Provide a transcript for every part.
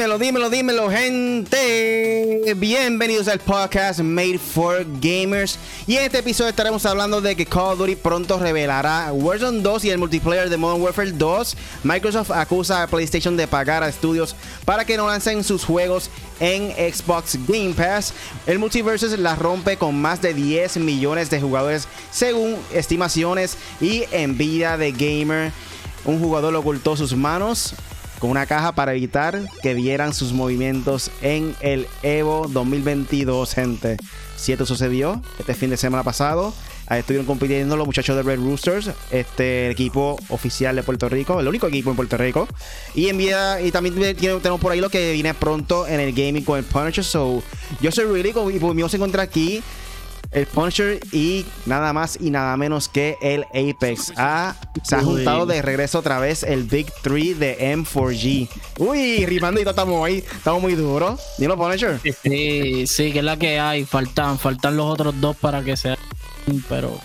Dímelo, dímelo, dímelo, gente. Bienvenidos al podcast Made for Gamers. Y en este episodio estaremos hablando de que Call of Duty pronto revelará Warzone 2 y el multiplayer de Modern Warfare 2. Microsoft acusa a PlayStation de pagar a estudios para que no lancen sus juegos en Xbox Game Pass. El Multiversus la rompe con más de 10 millones de jugadores según estimaciones y envidia de Gamer. Un jugador ocultó sus manos con una caja para evitar que vieran sus movimientos en el Evo 2022, gente. Si esto sucedió este fin de semana pasado, estuvieron compitiendo los muchachos de Red Roosters, este equipo oficial de Puerto Rico, el único equipo en Puerto Rico. Y en vida, y también tenemos por ahí lo que viene pronto en el gaming con el Punisher. So, yo soy Really y por mí se encuentra aquí el Punisher y nada más y nada menos que el Apex. Ah, se ha juntado de regreso otra vez el Big 3 de M4G. Uy, rimando y estamos ahí, estamos muy duros. Dilo, Punisher. Sí, sí, que es la que hay. Faltan, faltan los otros dos para que sea. Pero,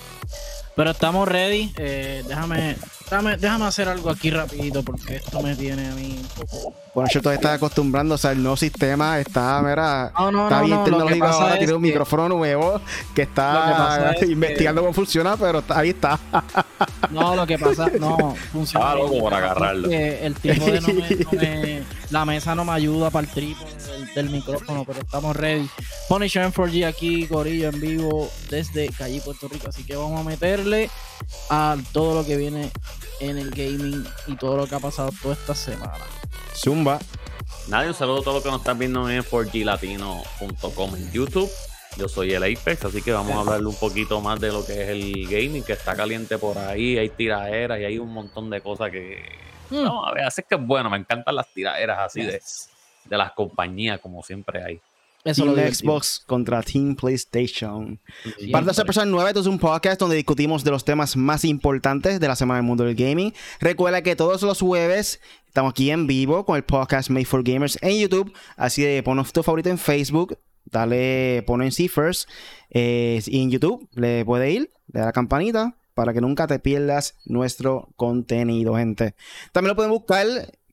pero estamos ready. Eh, déjame, déjame, déjame hacer algo aquí rapidito porque esto me tiene a mí un poco bueno, yo todavía está acostumbrándose al nuevo sistema. Está, mira, no, no, está bien tecnológico ahora. Tiene un micrófono nuevo que está investigando cómo funciona, pero ahí está. No, lo que pasa, no, funciona. Ah, como para agarrarlo. El tipo de no me, la mesa no me ayuda para el trípode del, micrófono, pero estamos ready. Punisher M4G aquí, Corillo en vivo desde Calle, Puerto Rico. Así que vamos a meterle a todo lo que viene en el gaming y todo lo que ha pasado toda esta semana. Zumba. Nadie, un saludo a todos los que nos están viendo en 4glatino.com en YouTube. Yo soy el Apex, así que vamos a hablarle un poquito más de lo que es el gaming, que está caliente por ahí, hay tiraderas y hay un montón de cosas que... Hmm. No, a ver, así que bueno, me encantan las tiraderas así de, de las compañías, como siempre hay. Eso Team Xbox contra Team PlayStation. Para esa persona nueva, esto es un podcast donde discutimos de los temas más importantes de la semana del mundo del gaming. Recuerda que todos los jueves estamos aquí en vivo con el podcast Made for Gamers en YouTube. Así de ponos tu favorito en Facebook, dale, pon en C First. Eh, y en YouTube le puede ir, le da la campanita para que nunca te pierdas nuestro contenido, gente. También lo pueden buscar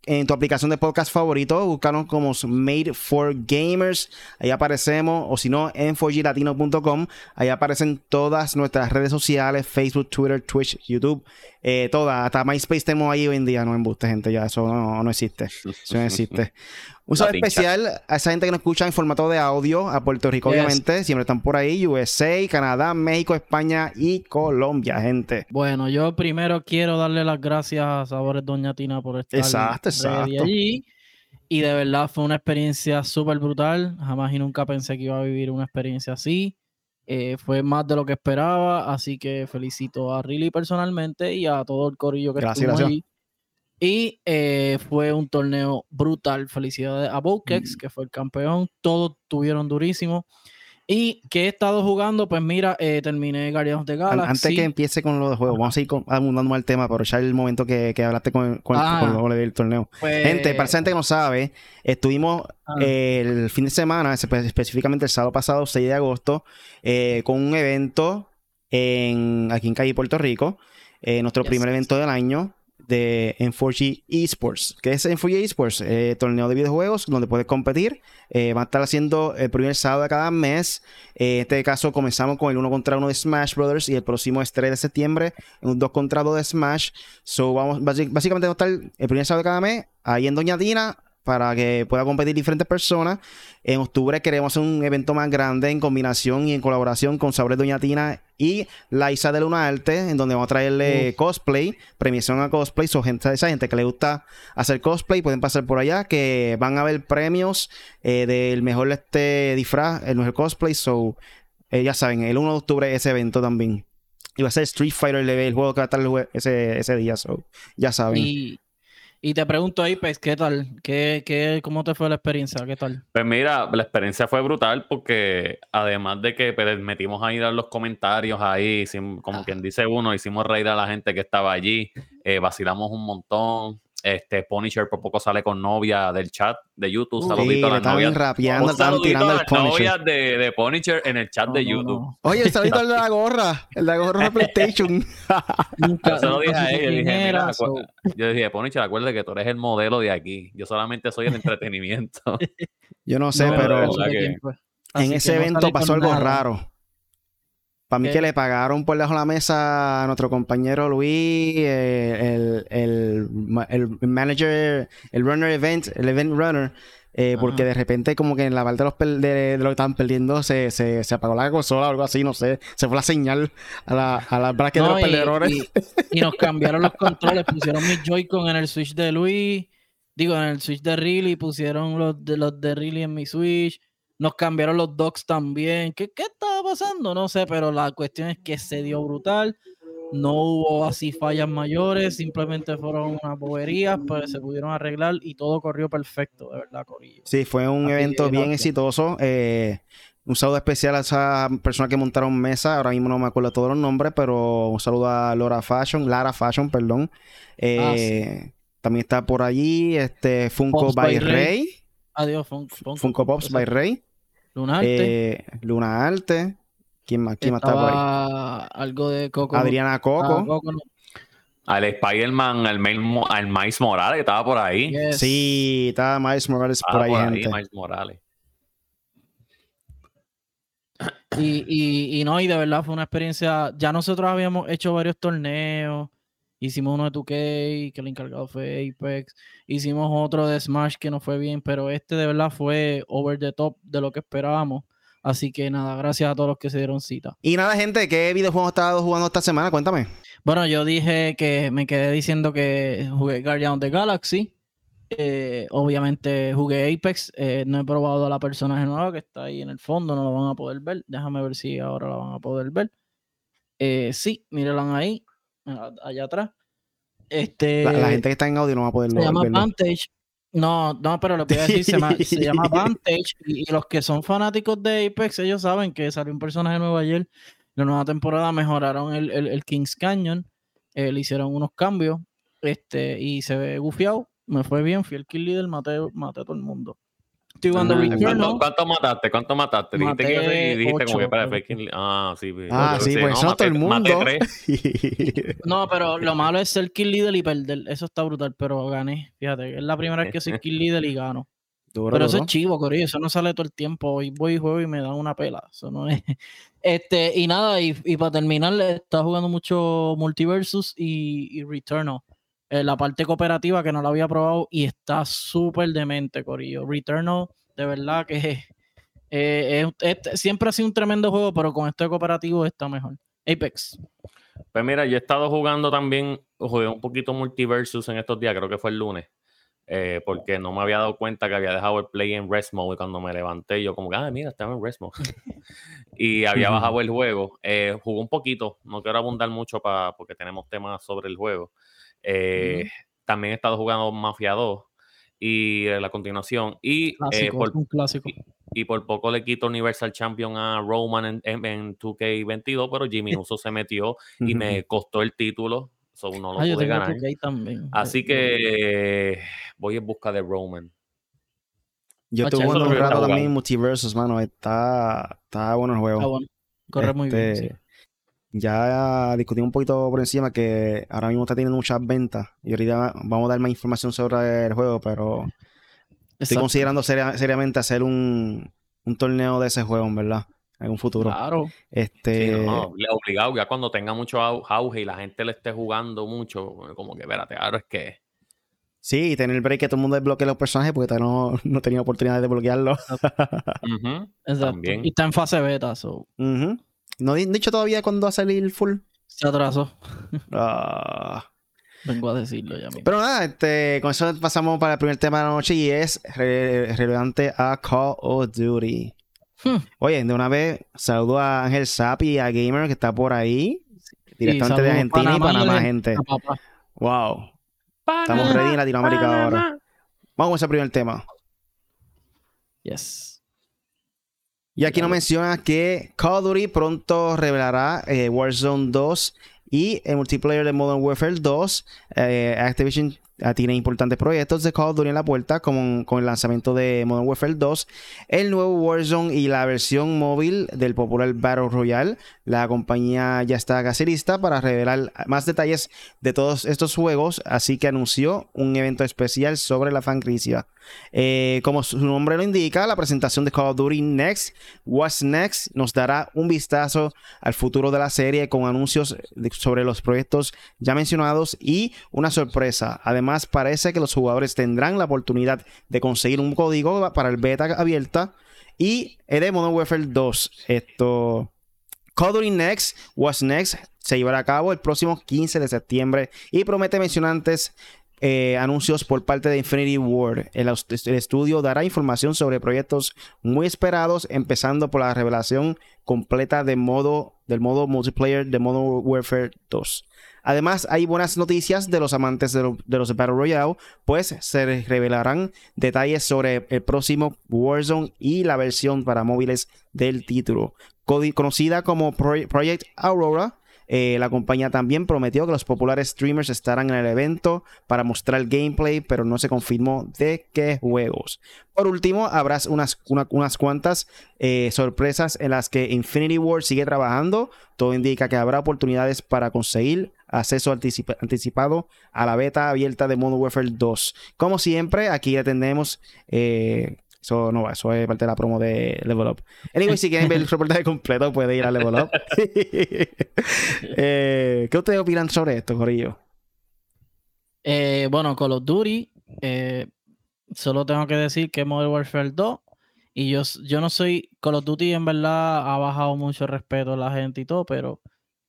en tu aplicación de podcast favorito, búscanos como Made for Gamers, ahí aparecemos, o si no, en 4glatino.com, ahí aparecen todas nuestras redes sociales, Facebook, Twitter, Twitch, YouTube, eh, todas, hasta MySpace tenemos ahí hoy en día, no embuste gente, ya eso no, no existe, eso no existe. Un saludo especial a esa gente que nos escucha en formato de audio, a Puerto Rico, obviamente. Siempre están por ahí, USA, Canadá, México, España y Colombia, gente. Bueno, yo primero quiero darle las gracias a Sabores Doña Tina por estar exacto, exacto. allí. Y de verdad fue una experiencia súper brutal. Jamás y nunca pensé que iba a vivir una experiencia así. Eh, fue más de lo que esperaba, así que felicito a Riley personalmente y a todo el corillo que gracias, estuvo allí. Y eh, fue un torneo brutal. Felicidades a Bokex, mm. que fue el campeón. Todos tuvieron durísimo. Y que he estado jugando, pues mira, eh, terminé Guardians de Galaxy. Antes que empiece con los juegos, vamos a ir abundando más el tema, pero ya el momento que, que hablaste con, con, ah, del torneo. Pues gente, para esa gente que no sabe, estuvimos ah. el fin de semana, específicamente el sábado pasado, 6 de agosto, eh, con un evento en, aquí en Calle, Puerto Rico. nuestro primer evento del año de M4G Esports. ¿Qué es M4G Esports? Eh, torneo de videojuegos donde puedes competir. Eh, va a estar haciendo el primer sábado de cada mes. Eh, en este caso comenzamos con el 1 contra 1 de Smash Brothers y el próximo es 3 de septiembre, un 2 contra 2 de Smash. So, vamos, básicamente va a estar el primer sábado de cada mes ahí en Doña Dina para que pueda competir diferentes personas. En octubre queremos hacer un evento más grande en combinación y en colaboración con Sabores Doña Tina y la Isa de Luna Arte, en donde vamos a traerle cosplay, premiación a cosplay. So, gente, esa gente que le gusta hacer cosplay, pueden pasar por allá, que van a haber premios eh, del mejor este disfraz, el mejor cosplay. So, eh, ya saben, el 1 de octubre ese evento también. Y va a ser Street Fighter el juego que va a estar ese, ese día. So, ya saben. Y te pregunto, Apex, ¿qué tal? ¿Qué, qué, ¿Cómo te fue la experiencia? ¿Qué tal? Pues mira, la experiencia fue brutal porque además de que pues, metimos ahí los comentarios ahí, como quien dice uno, hicimos reír a la gente que estaba allí, eh, vacilamos un montón. Este Punisher por poco sale con novia del chat de YouTube. Uh, Saludito Sí, a las novias. rapeando, Un estaban saludito tirando a el las novias de, de Punisher en el chat No, de no, YouTube. no. Oye, saludito al de la gorra. El de la gorra de PlayStation. Yo se lo dije a dije, mira, acu- yo dije, Punisher, acuérdate que tú eres el modelo de aquí. Yo solamente soy el entretenimiento. Yo no sé, no, pero en ese evento pasó algo nada. raro. Para mí ¿Qué? que le pagaron por debajo de la mesa a nuestro compañero Luis, eh, el, el, el manager, el runner event, el event runner, eh, porque de repente como que en la parte de, los pel- de, de lo que estaban perdiendo se, se, se apagó la consola o algo así, no sé. Se fue la señal a la, a la bracket No, de los y- perdedores. y, y nos cambiaron los controles, pusieron mi Joy-Con en el Switch de Luis, digo, en el Switch de Riley, pusieron los de los de Riley en mi Switch, nos cambiaron los docks también. ¿Qué, qué estaba pasando? No sé, pero la cuestión es que se dio brutal. No hubo así fallas mayores, simplemente fueron unas boberías, pero se pudieron arreglar y todo corrió perfecto, de verdad, Corillo. Sí, fue un Así evento bien exitoso. eh, un saludo especial a esa persona que montaron mesa. Ahora mismo no me acuerdo todos los nombres, pero un saludo a Laura Fashion, Lara Fashion, perdón. Eh, También está por allí este Funko Pops by by Rey. Rey. Adiós, Fun- Funko, Funko Pops by Rey. Lunarte. eh, Luna Arte. ¿Quién más, quién más está por ahí? Estaba algo de Coco. Adriana Ah, Coco. No. Al Spider-Man, al, al Miles Morales que estaba por ahí. Yes. Sí, está Miles Morales Estaba por ahí, por ahí, gente. Miles Morales. Y, y, y no, y de verdad fue una experiencia. Ya nosotros habíamos hecho varios torneos. Hicimos uno de 2K, que el encargado fue Apex. Hicimos otro de Smash que no fue bien, pero este de verdad fue over the top de lo que esperábamos. Así que nada, gracias a todos los que se dieron cita. Y nada, gente, ¿qué videojuegos has estado jugando esta semana? Cuéntame. Bueno, yo dije que me quedé diciendo que jugué Guardian of the Galaxy. Eh, obviamente jugué Apex. eh, no he probado a la personaje nueva que está ahí en el fondo. No lo van a poder ver. Déjame ver si ahora la van a poder ver. Eh, sí, mírenla ahí. Allá atrás. Este, La, la gente que está en audio no va a poder se llama verlo. Vantage. No, no, pero le voy a decir, se, llama- se llama Vantage. Y, y los que son fanáticos de Apex, ellos saben que salió un personaje nuevo ayer. La nueva temporada mejoraron el, el, el King's Canyon. eh, le hicieron unos cambios. Este, y se ve gufiado. Me fue bien, fui el kill leader, maté, maté a todo el mundo. Estoy jugando Ah, ¿Cuánto, Returnal. cuánto mataste? ¿Cuánto mataste? Dijiste que Maté y dijiste como que ocho, espera, creo. fue King- Ah, sí. Ah, sí, pues eso no todo el mundo. tres. No, pero lo malo es ser kill leader y perder. Eso está brutal, pero gané. Fíjate, es la primera vez que soy kill leader y gano. Duro, Pero eso duro. es chivo, Corillo. Eso no sale todo el tiempo. Hoy voy y juego y me dan una pela. Eso no es. Este, y nada, y, y para terminar, está jugando mucho Multiversus y, y Returnal. Eh, la parte cooperativa que no la había probado y está súper demente, Corillo. Returnal, de verdad que eh, es- es- siempre ha sido un tremendo juego, pero con este cooperativo está mejor. Apex. Pues mira, yo he estado jugando también, jugué un poquito Multiversus en estos días, creo que fue el lunes, eh, porque no me había dado cuenta que había dejado el play en rest mode y cuando me levanté yo como ah, mira, estaba en rest mode. y había bajado el juego. Eh, jugué un poquito, no quiero abundar mucho para porque tenemos temas sobre el juego. Eh, También he estado jugando Mafia 2 y eh, la continuación. Y eh, Clásico, por, es un clásico. y por poco le quito Universal Champion a Roman en, en- en 2K22, pero Jimmy Uso se metió y me costó el título, so no lo Ah, pude ganar. 2K también. Así Eh, que eh, voy en busca de Roman. Yo estuve Eso es jugando un rato está también. Multiversus, mano. Está, está bueno el juego. Ah, bueno. Corre muy bien. Este, sí. Ya discutimos un poquito por encima que ahora mismo está teniendo muchas ventas y ahorita vamos a dar más información sobre el juego, pero estoy Exacto. considerando seria- seriamente hacer un, un torneo de ese juego, en verdad, en un futuro. Claro. Este, Sí, no, le- obligado, ya cuando tenga mucho au- auge y la gente le esté jugando mucho, como que espérate, ahora es que sí, y tener el break que todo el mundo desbloquee los personajes porque no, no tenía oportunidad de desbloquearlos. Ujú, Exacto. También. Y está en fase beta, so, Ujú. No he dicho todavía cuándo va a salir full. se atrasó. Ah. Vengo a decirlo ya mismo. Pero nada, este, con eso pasamos para el primer tema de la noche y es re- relevante a Call of Duty. Hmm. Oye, de una vez saludo a Ángel Sapi y a Gamer que está por ahí, directamente de Argentina y Panamá y Panamá, gente. Wow, estamos ready en Latinoamérica ahora. Vamos con ese primer tema. Yes. Y aquí nos menciona que Call of Duty pronto revelará eh, Warzone 2 y el multiplayer de Modern Warfare 2. Eh, Activision tiene importantes proyectos de Call of Duty en la puerta, como con el lanzamiento de Modern Warfare 2, el nuevo Warzone y la versión móvil del popular Battle Royale. La compañía ya está casi lista para revelar más detalles de todos estos juegos, así que anunció un evento especial sobre la franquicia. Eh, como su nombre lo indica, la presentación de Call of Duty Next, What's Next, nos dará un vistazo al futuro de la serie con anuncios sobre los proyectos ya mencionados y una sorpresa. Además, parece que los jugadores tendrán la oportunidad de conseguir un código para el beta abierta y de Modern Warfare 2. Esto Call Next, What's Next, se llevará a cabo el próximo 15 de septiembre y promete mencionantes eh, anuncios por parte de Infinity Ward. El, estudio dará información sobre proyectos muy esperados, empezando por la revelación completa del modo multiplayer de Modern Warfare 2. Además, hay buenas noticias de los amantes de, los Battle Royale, pues se revelarán detalles sobre el próximo Warzone y la versión para móviles del título. Conocida como Project Aurora, eh, la compañía también prometió que los populares streamers estarán en el evento para mostrar el gameplay, pero no se confirmó de qué juegos. Por último, habrá unas, unas cuantas eh, sorpresas en las que Infinity War sigue trabajando. Todo indica que habrá oportunidades para conseguir acceso anticipado a la beta abierta de Modern Warfare 2. Como siempre, aquí atendemos eh, eso no va, eso es parte de la promo de Level Up. Anyway, si quieren ver el reportaje completo, pueden ir a Level Up. Eh, ¿Qué ustedes opinan sobre esto, Corillo? Eh, bueno, Call of Duty, eh, solo tengo que decir que Modern Warfare 2. Y yo, yo no soy. Call of Duty en verdad ha bajado mucho respeto a la gente y todo, pero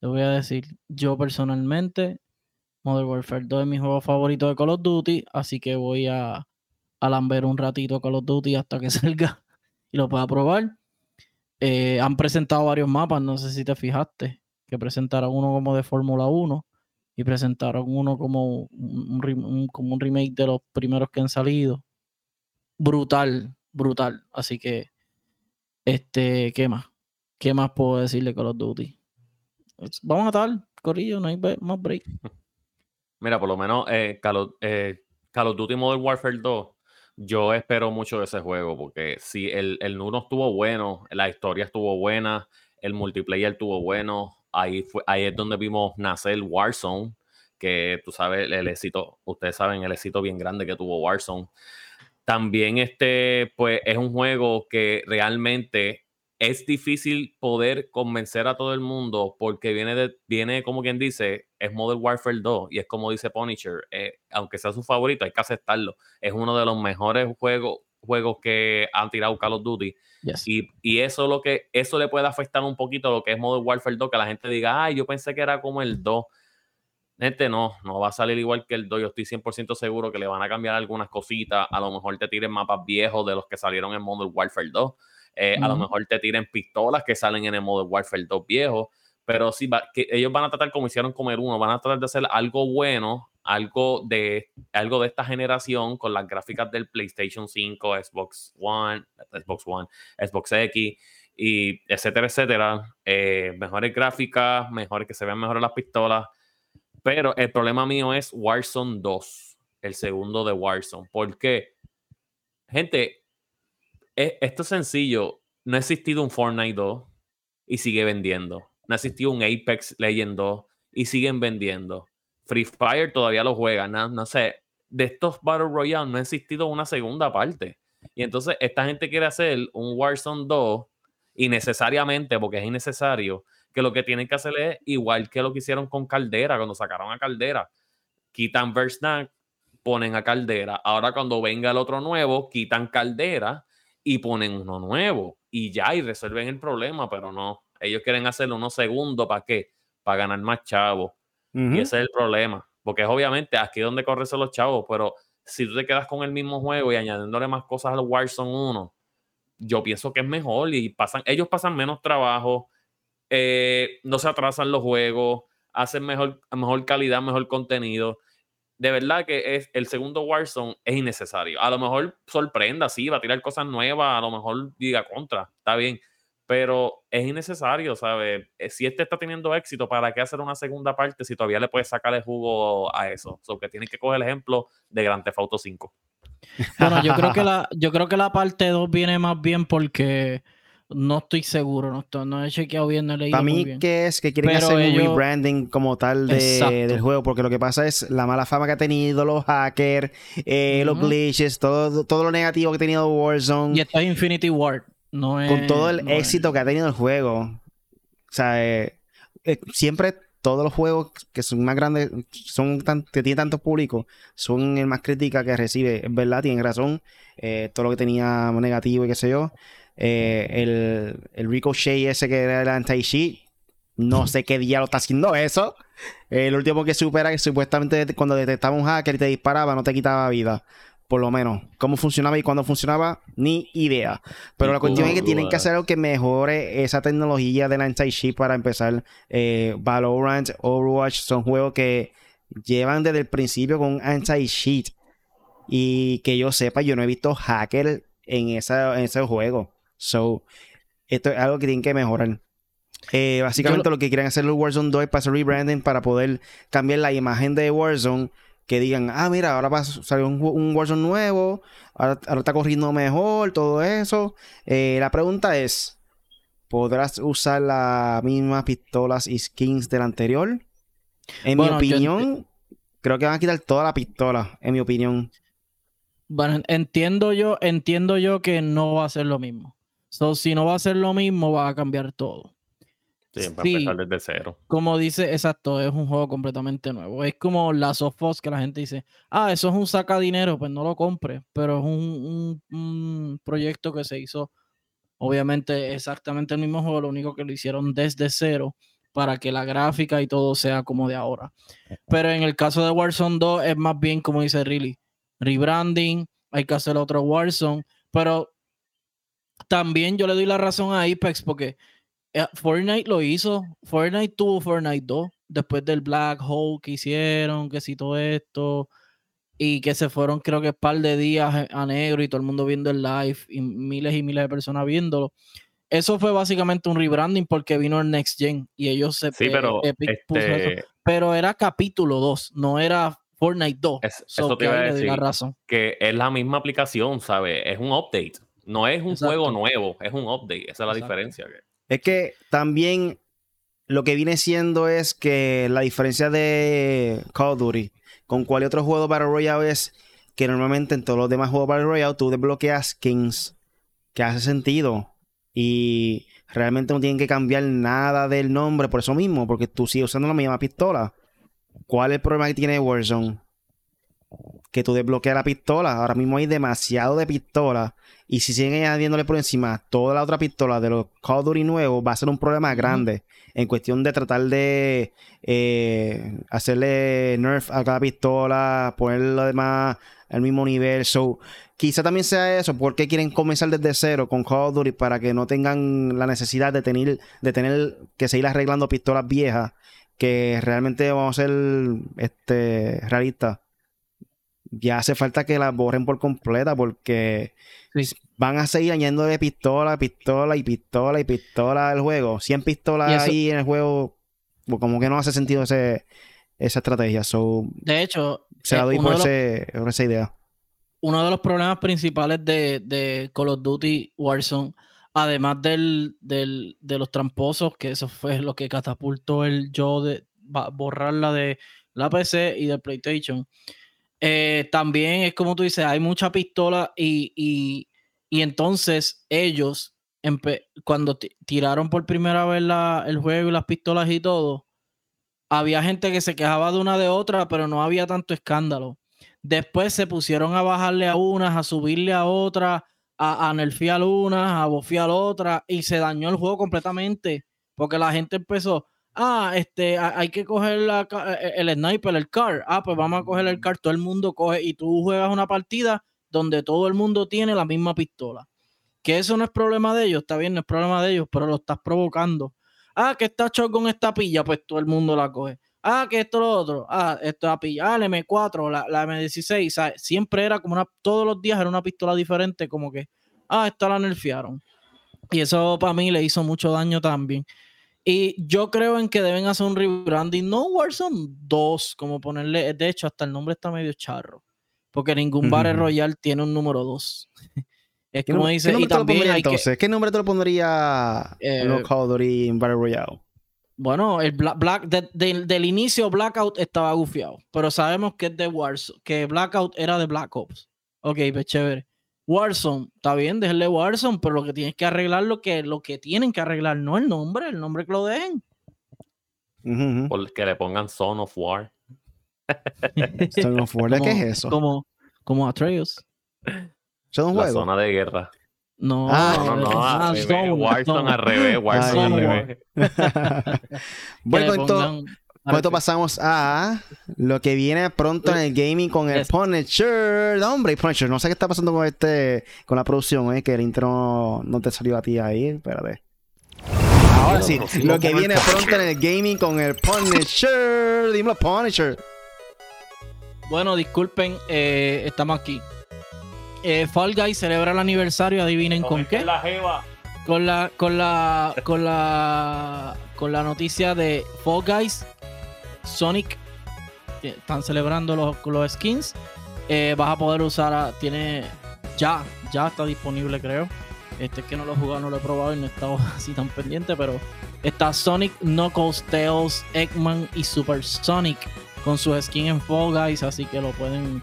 le voy a decir, yo personalmente, Modern Warfare 2 es mi juego favorito de Call of Duty, así que voy a a lamber un ratito Call of Duty hasta que salga y lo pueda probar. Eh, han presentado varios mapas, no sé si te fijaste, que presentaron uno como de Fórmula 1 y presentaron uno como un, como un remake de los primeros que han salido. Brutal, brutal. Así que, este, ¿qué más? ¿Qué más puedo decirle Call of Duty? Vamos a tal, Corillo, no hay más break. Mira, por lo menos eh, Call, of, eh, Call Duty Modern Warfare 2 yo espero mucho de ese juego porque si el, el 1 estuvo bueno, la historia estuvo buena, el multiplayer estuvo bueno, ahí, fue, ahí es donde vimos nacer Warzone, que tú sabes el éxito, ustedes saben el éxito bien grande que tuvo Warzone. También este, pues es un juego que realmente es difícil poder convencer a todo el mundo porque viene, de, viene como quien dice, es Modern Warfare 2 y es como dice Punisher, eh, aunque sea su favorito, hay que aceptarlo. Es uno de los mejores juegos, juegos que han tirado Call of Duty. Y, y, eso, lo que, eso le puede afectar un poquito a lo que es Modern Warfare 2, que la gente diga, ay, yo pensé que era como el 2. Gente, no, no va a salir igual que el 2. Yo estoy 100% seguro que le van a cambiar algunas cositas. A lo mejor te tiren mapas viejos de los que salieron en Modern Warfare 2 eh, a lo mejor te tiren pistolas que salen en el Modern Warfare 2 viejo. Pero sí, que ellos van a tratar como hicieron comer uno, van a tratar de hacer algo bueno, algo de, algo de esta generación con las gráficas del PlayStation 5, Xbox One, Xbox One, Xbox X y etcétera, etcétera. Eh, mejores gráficas, mejor que se vean mejor las pistolas. Pero el problema mío es Warzone 2, el segundo de Warzone. ¿Por qué? Gente, esto es sencillo. No ha existido un Fortnite 2 y sigue vendiendo. No ha existido un Apex Legend 2 y siguen vendiendo. Free Fire todavía lo juega. No, sé. De estos Battle Royale no ha existido una segunda parte. Y entonces esta gente quiere hacer un Warzone 2 innecesariamente, porque es innecesario, que lo que tienen que hacer es igual que lo que hicieron con Caldera, cuando sacaron a Caldera. Quitan Versnack, ponen a Caldera. Ahora cuando venga el otro nuevo, quitan Caldera y ponen uno nuevo y ya y resuelven el problema, pero no. Ellos quieren hacerlo unos segundos para qué? Para ganar más chavos. Y ese es el problema. Porque es obviamente aquí donde corren los chavos, pero si tú te quedas con el mismo juego y añadiéndole más cosas al Warzone 1, yo pienso que es mejor y pasan, ellos pasan menos trabajo, eh, no se atrasan los juegos, hacen mejor, mejor calidad, mejor contenido de verdad que es, el segundo Warzone es innecesario. A lo mejor sorprenda, sí, va a tirar cosas nuevas, a lo mejor diga contra, está bien. pero es innecesario, ¿sabes? Eh, si este está teniendo éxito, ¿para qué hacer una segunda parte si todavía le puedes sacar el jugo a eso? O que tienes que coger el ejemplo de Grand Theft Auto 5. Bueno, yo creo que la, yo creo que la parte 2 viene más bien porque no estoy seguro, no, estoy, no he chequeado bien, no he leído Para mí, ¿qué es? Que quieren hacer un rebranding como tal del juego, porque lo que pasa es la mala fama que ha tenido los hackers, eh, los glitches, todo, todo lo negativo que ha tenido Warzone. Y esto es Infinity Ward, no es, Con todo el éxito que ha tenido el juego. O sea, eh, eh, siempre todos los juegos que son más grandes, son que tienen tanto público, son el más crítica que recibe. Es verdad, tienen razón. todo lo que tenía negativo y qué sé yo. Eh, el, el Ricochet ese que era el anti-cheat. No sé qué día lo está haciendo eso. El último que supera que supuestamente cuando detectaba un hacker y te disparaba no te quitaba vida. Por lo menos. Cómo funcionaba y cuándo funcionaba, ni idea. Pero la cuestión es que tienen que hacer algo que mejore esa tecnología del anti-cheat para empezar. Eh, Valorant, Overwatch son juegos que llevan desde el principio con anti-cheat. Y que yo sepa, yo no he visto hacker en, esa, en ese juego. So, esto es algo que tienen que mejorar. Eh, básicamente lo... que quieren hacer los Warzone 2 es para hacer rebranding para poder cambiar la imagen de Warzone. Que digan, ah, mira, ahora va a salir un, Warzone nuevo, ahora, está corriendo mejor, todo eso. Eh, la pregunta es, ¿podrás usar las mismas pistolas y skins del anterior? En mi opinión, creo que van a quitar toda la pistola, en mi opinión. Bueno, entiendo yo, entiendo yo que no va a ser lo mismo. So, si no va a ser lo mismo, va a cambiar todo. Sí, va a empezar desde cero. Como dice, exacto, es un juego completamente nuevo. Es como la Softbox que la gente dice, ah, eso es un saca dinero, pues no lo compre. Pero es un, proyecto que se hizo, obviamente, exactamente el mismo juego, lo único que lo hicieron desde cero para que la gráfica y todo sea como de ahora. Pero en el caso de Warzone 2 es más bien como dice Riley, rebranding, hay que hacer otro Warzone, pero también yo le doy la razón a Apex porque eh, Fortnite lo hizo. Fortnite tuvo Fortnite 2 después del Black Hole que hicieron, que si todo esto y que se fueron creo que un par de días a negro y todo el mundo viendo el live y miles y miles de personas viéndolo. Eso fue básicamente un rebranding porque vino el Next Gen y ellos se sí, pero, este pero era capítulo 2, no era Fortnite 2. eso te iba a decir razón. que es la misma aplicación, ¿sabes? Es un update. No es un juego nuevo, es un update. Esa es la diferencia. Es que también lo que viene siendo es que la diferencia de Call of Duty con cualquier otro juego Battle Royale es que normalmente en todos los demás juegos Battle Royale tú desbloqueas skins que hace sentido y realmente no tienen que cambiar nada del nombre por eso mismo, porque tú sigues usando la misma pistola. ¿Cuál es el problema que tiene Warzone? Que tú desbloqueas la pistola. Ahora mismo hay demasiado de pistolas y si siguen añadiéndole por encima toda la otra pistola de los Call of Duty nuevos, va a ser un problema grande en cuestión de tratar de eh, hacerle nerf a cada pistola, poner lo demás al mismo nivel. So, quizá también sea eso, porque quieren comenzar desde cero con Call of Duty para que no tengan la necesidad de tener, de tener que seguir arreglando pistolas viejas que realmente vamos a ser este realistas. Ya hace falta que las borren por completa porque van a seguir añadiendo pistola, pistola y pistola y pistola al juego. 100 pistolas ahí en el juego, pues como que no hace sentido ese, esa estrategia. So, de hecho, se la doy por, esa idea. Uno de los problemas principales de, de Call of Duty Warzone, además del, del, de los tramposos, que eso fue lo que catapultó el yo de borrarla de la PC y de PlayStation. Eh, también es como tú dices, hay mucha pistola y, y, entonces ellos, cuando tiraron por primera vez el juego y las pistolas y todo, había gente que se quejaba de una de otra, pero no había tanto escándalo. Después se pusieron a bajarle a unas, a subirle a otras, a, a nerfear unas, a bofear otras, y se dañó el juego completamente, porque la gente empezó, ah, este, hay que coger la, e, e, el sniper, el car. Ah, pues vamos a coger el car, todo el mundo coge y tú juegas una partida donde todo el mundo tiene la misma pistola. Que eso no es problema de ellos, está bien, no es problema de ellos, pero lo estás provocando. Ah, que está con esta pilla, pues todo el mundo la coge. Ah, que esto lo otro. Ah, esto la pilla. Ah, la M4, la, la M16. O sea, siempre era como una, todos los días era una pistola diferente, como que, ah, esta la nerfearon. Y eso para mí le hizo mucho daño también. Y yo creo en que deben hacer un rebranding, no Warzone 2, como ponerle, de hecho, hasta el nombre está medio charro, porque ningún Battle Ujú. Royale tiene un número 2. es ¿Qué, como dice, qué nombre y te lo también pondría hay que, entonces? ¿Qué nombre te lo pondría Eh, los Call of Duty en Battle Royale? bueno, el Black, Black- de- del- del inicio Blackout estaba gufiado, pero sabemos que es de Warzone, que Blackout era de Black Ops. Ok, pues chévere. Warzone, está bien, déjenle Warzone, pero lo que tienes que arreglar lo que, lo que tienen que arreglar, no el nombre, el nombre que lo dejen. Ujú, ujú. Por que le pongan Son of War. Son of War, ¿Qué es eso? Como, como Atreus. ¿Son un La juego? zona de guerra. No, Ah, No, no, no. ah, al revés, Zone, Warzone Zone. al revés. Warzone al revés. bueno, le con esto, con pasamos a lo que viene pronto en el gaming con el Punisher. No, hombre, Punisher, no sé qué está pasando con este, con la producción, eh, que el intro no, te salió a ti ahí, espérate. Ahora sí, lo que viene pronto en el gaming con el Punisher. Dímelo, Punisher. Bueno, disculpen, eh, estamos aquí. Eh, Fall Guys celebra el aniversario, adivinen con qué. La jeva. Con la, con la, con la, con la noticia de Fall Guys, Sonic, que están celebrando los, skins. Eh, vas a poder usar, tiene, ya, ya está disponible creo. Este es que no lo he jugado, no lo he probado y no he estado así tan pendiente, pero está Sonic, Knuckles, Tails, Eggman y Super Sonic con su skin en Fall Guys, así que lo pueden,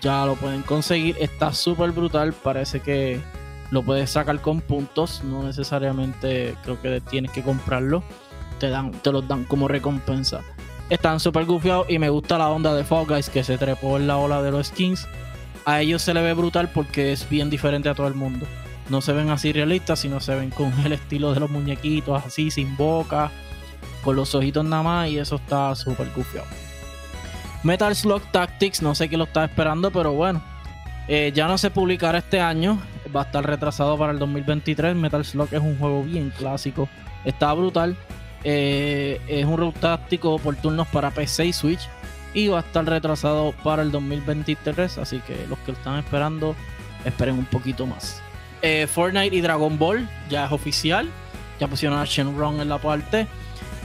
ya lo pueden conseguir. Está súper brutal, parece que lo puedes sacar con puntos, no necesariamente creo que tienes que comprarlo, te dan, te los dan como recompensa. Están súper gufiados y me gusta la onda de Fall Guys que se trepó en la ola de los skins. A ellos se le ve brutal porque es bien diferente a todo el mundo. No se ven así realistas, sino se ven con el estilo de los muñequitos, así, sin boca, con los ojitos nada más, y eso está súper gufiado. Metal Slug Tactics, no sé qué lo estaba esperando, pero bueno. Eh, ya no se publicará este año, va a estar retrasado para el 2023. Metal Slug es un juego bien clásico, está brutal. Eh, es un road táctico por turnos para PC y Switch y va a estar retrasado para el 2023. Así que los que lo están esperando, esperen un poquito más. Eh, Fortnite y Dragon Ball ya es oficial, ya pusieron a Shenron en la parte.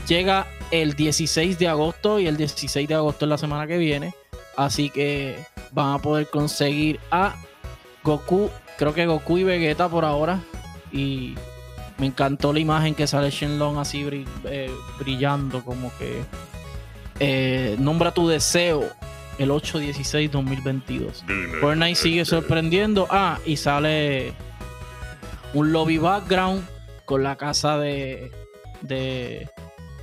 Llega el 16 de agosto y el 16 de agosto es la semana que viene. Así que van a poder conseguir a Goku, creo que Goku y Vegeta por ahora. Y me encantó la imagen que sale Shenlong así bri- eh, brillando, como que eh, nombra tu deseo el 8-16-2022. Fortnite sigue sorprendiendo. Ah, y sale un lobby background con la casa de. de.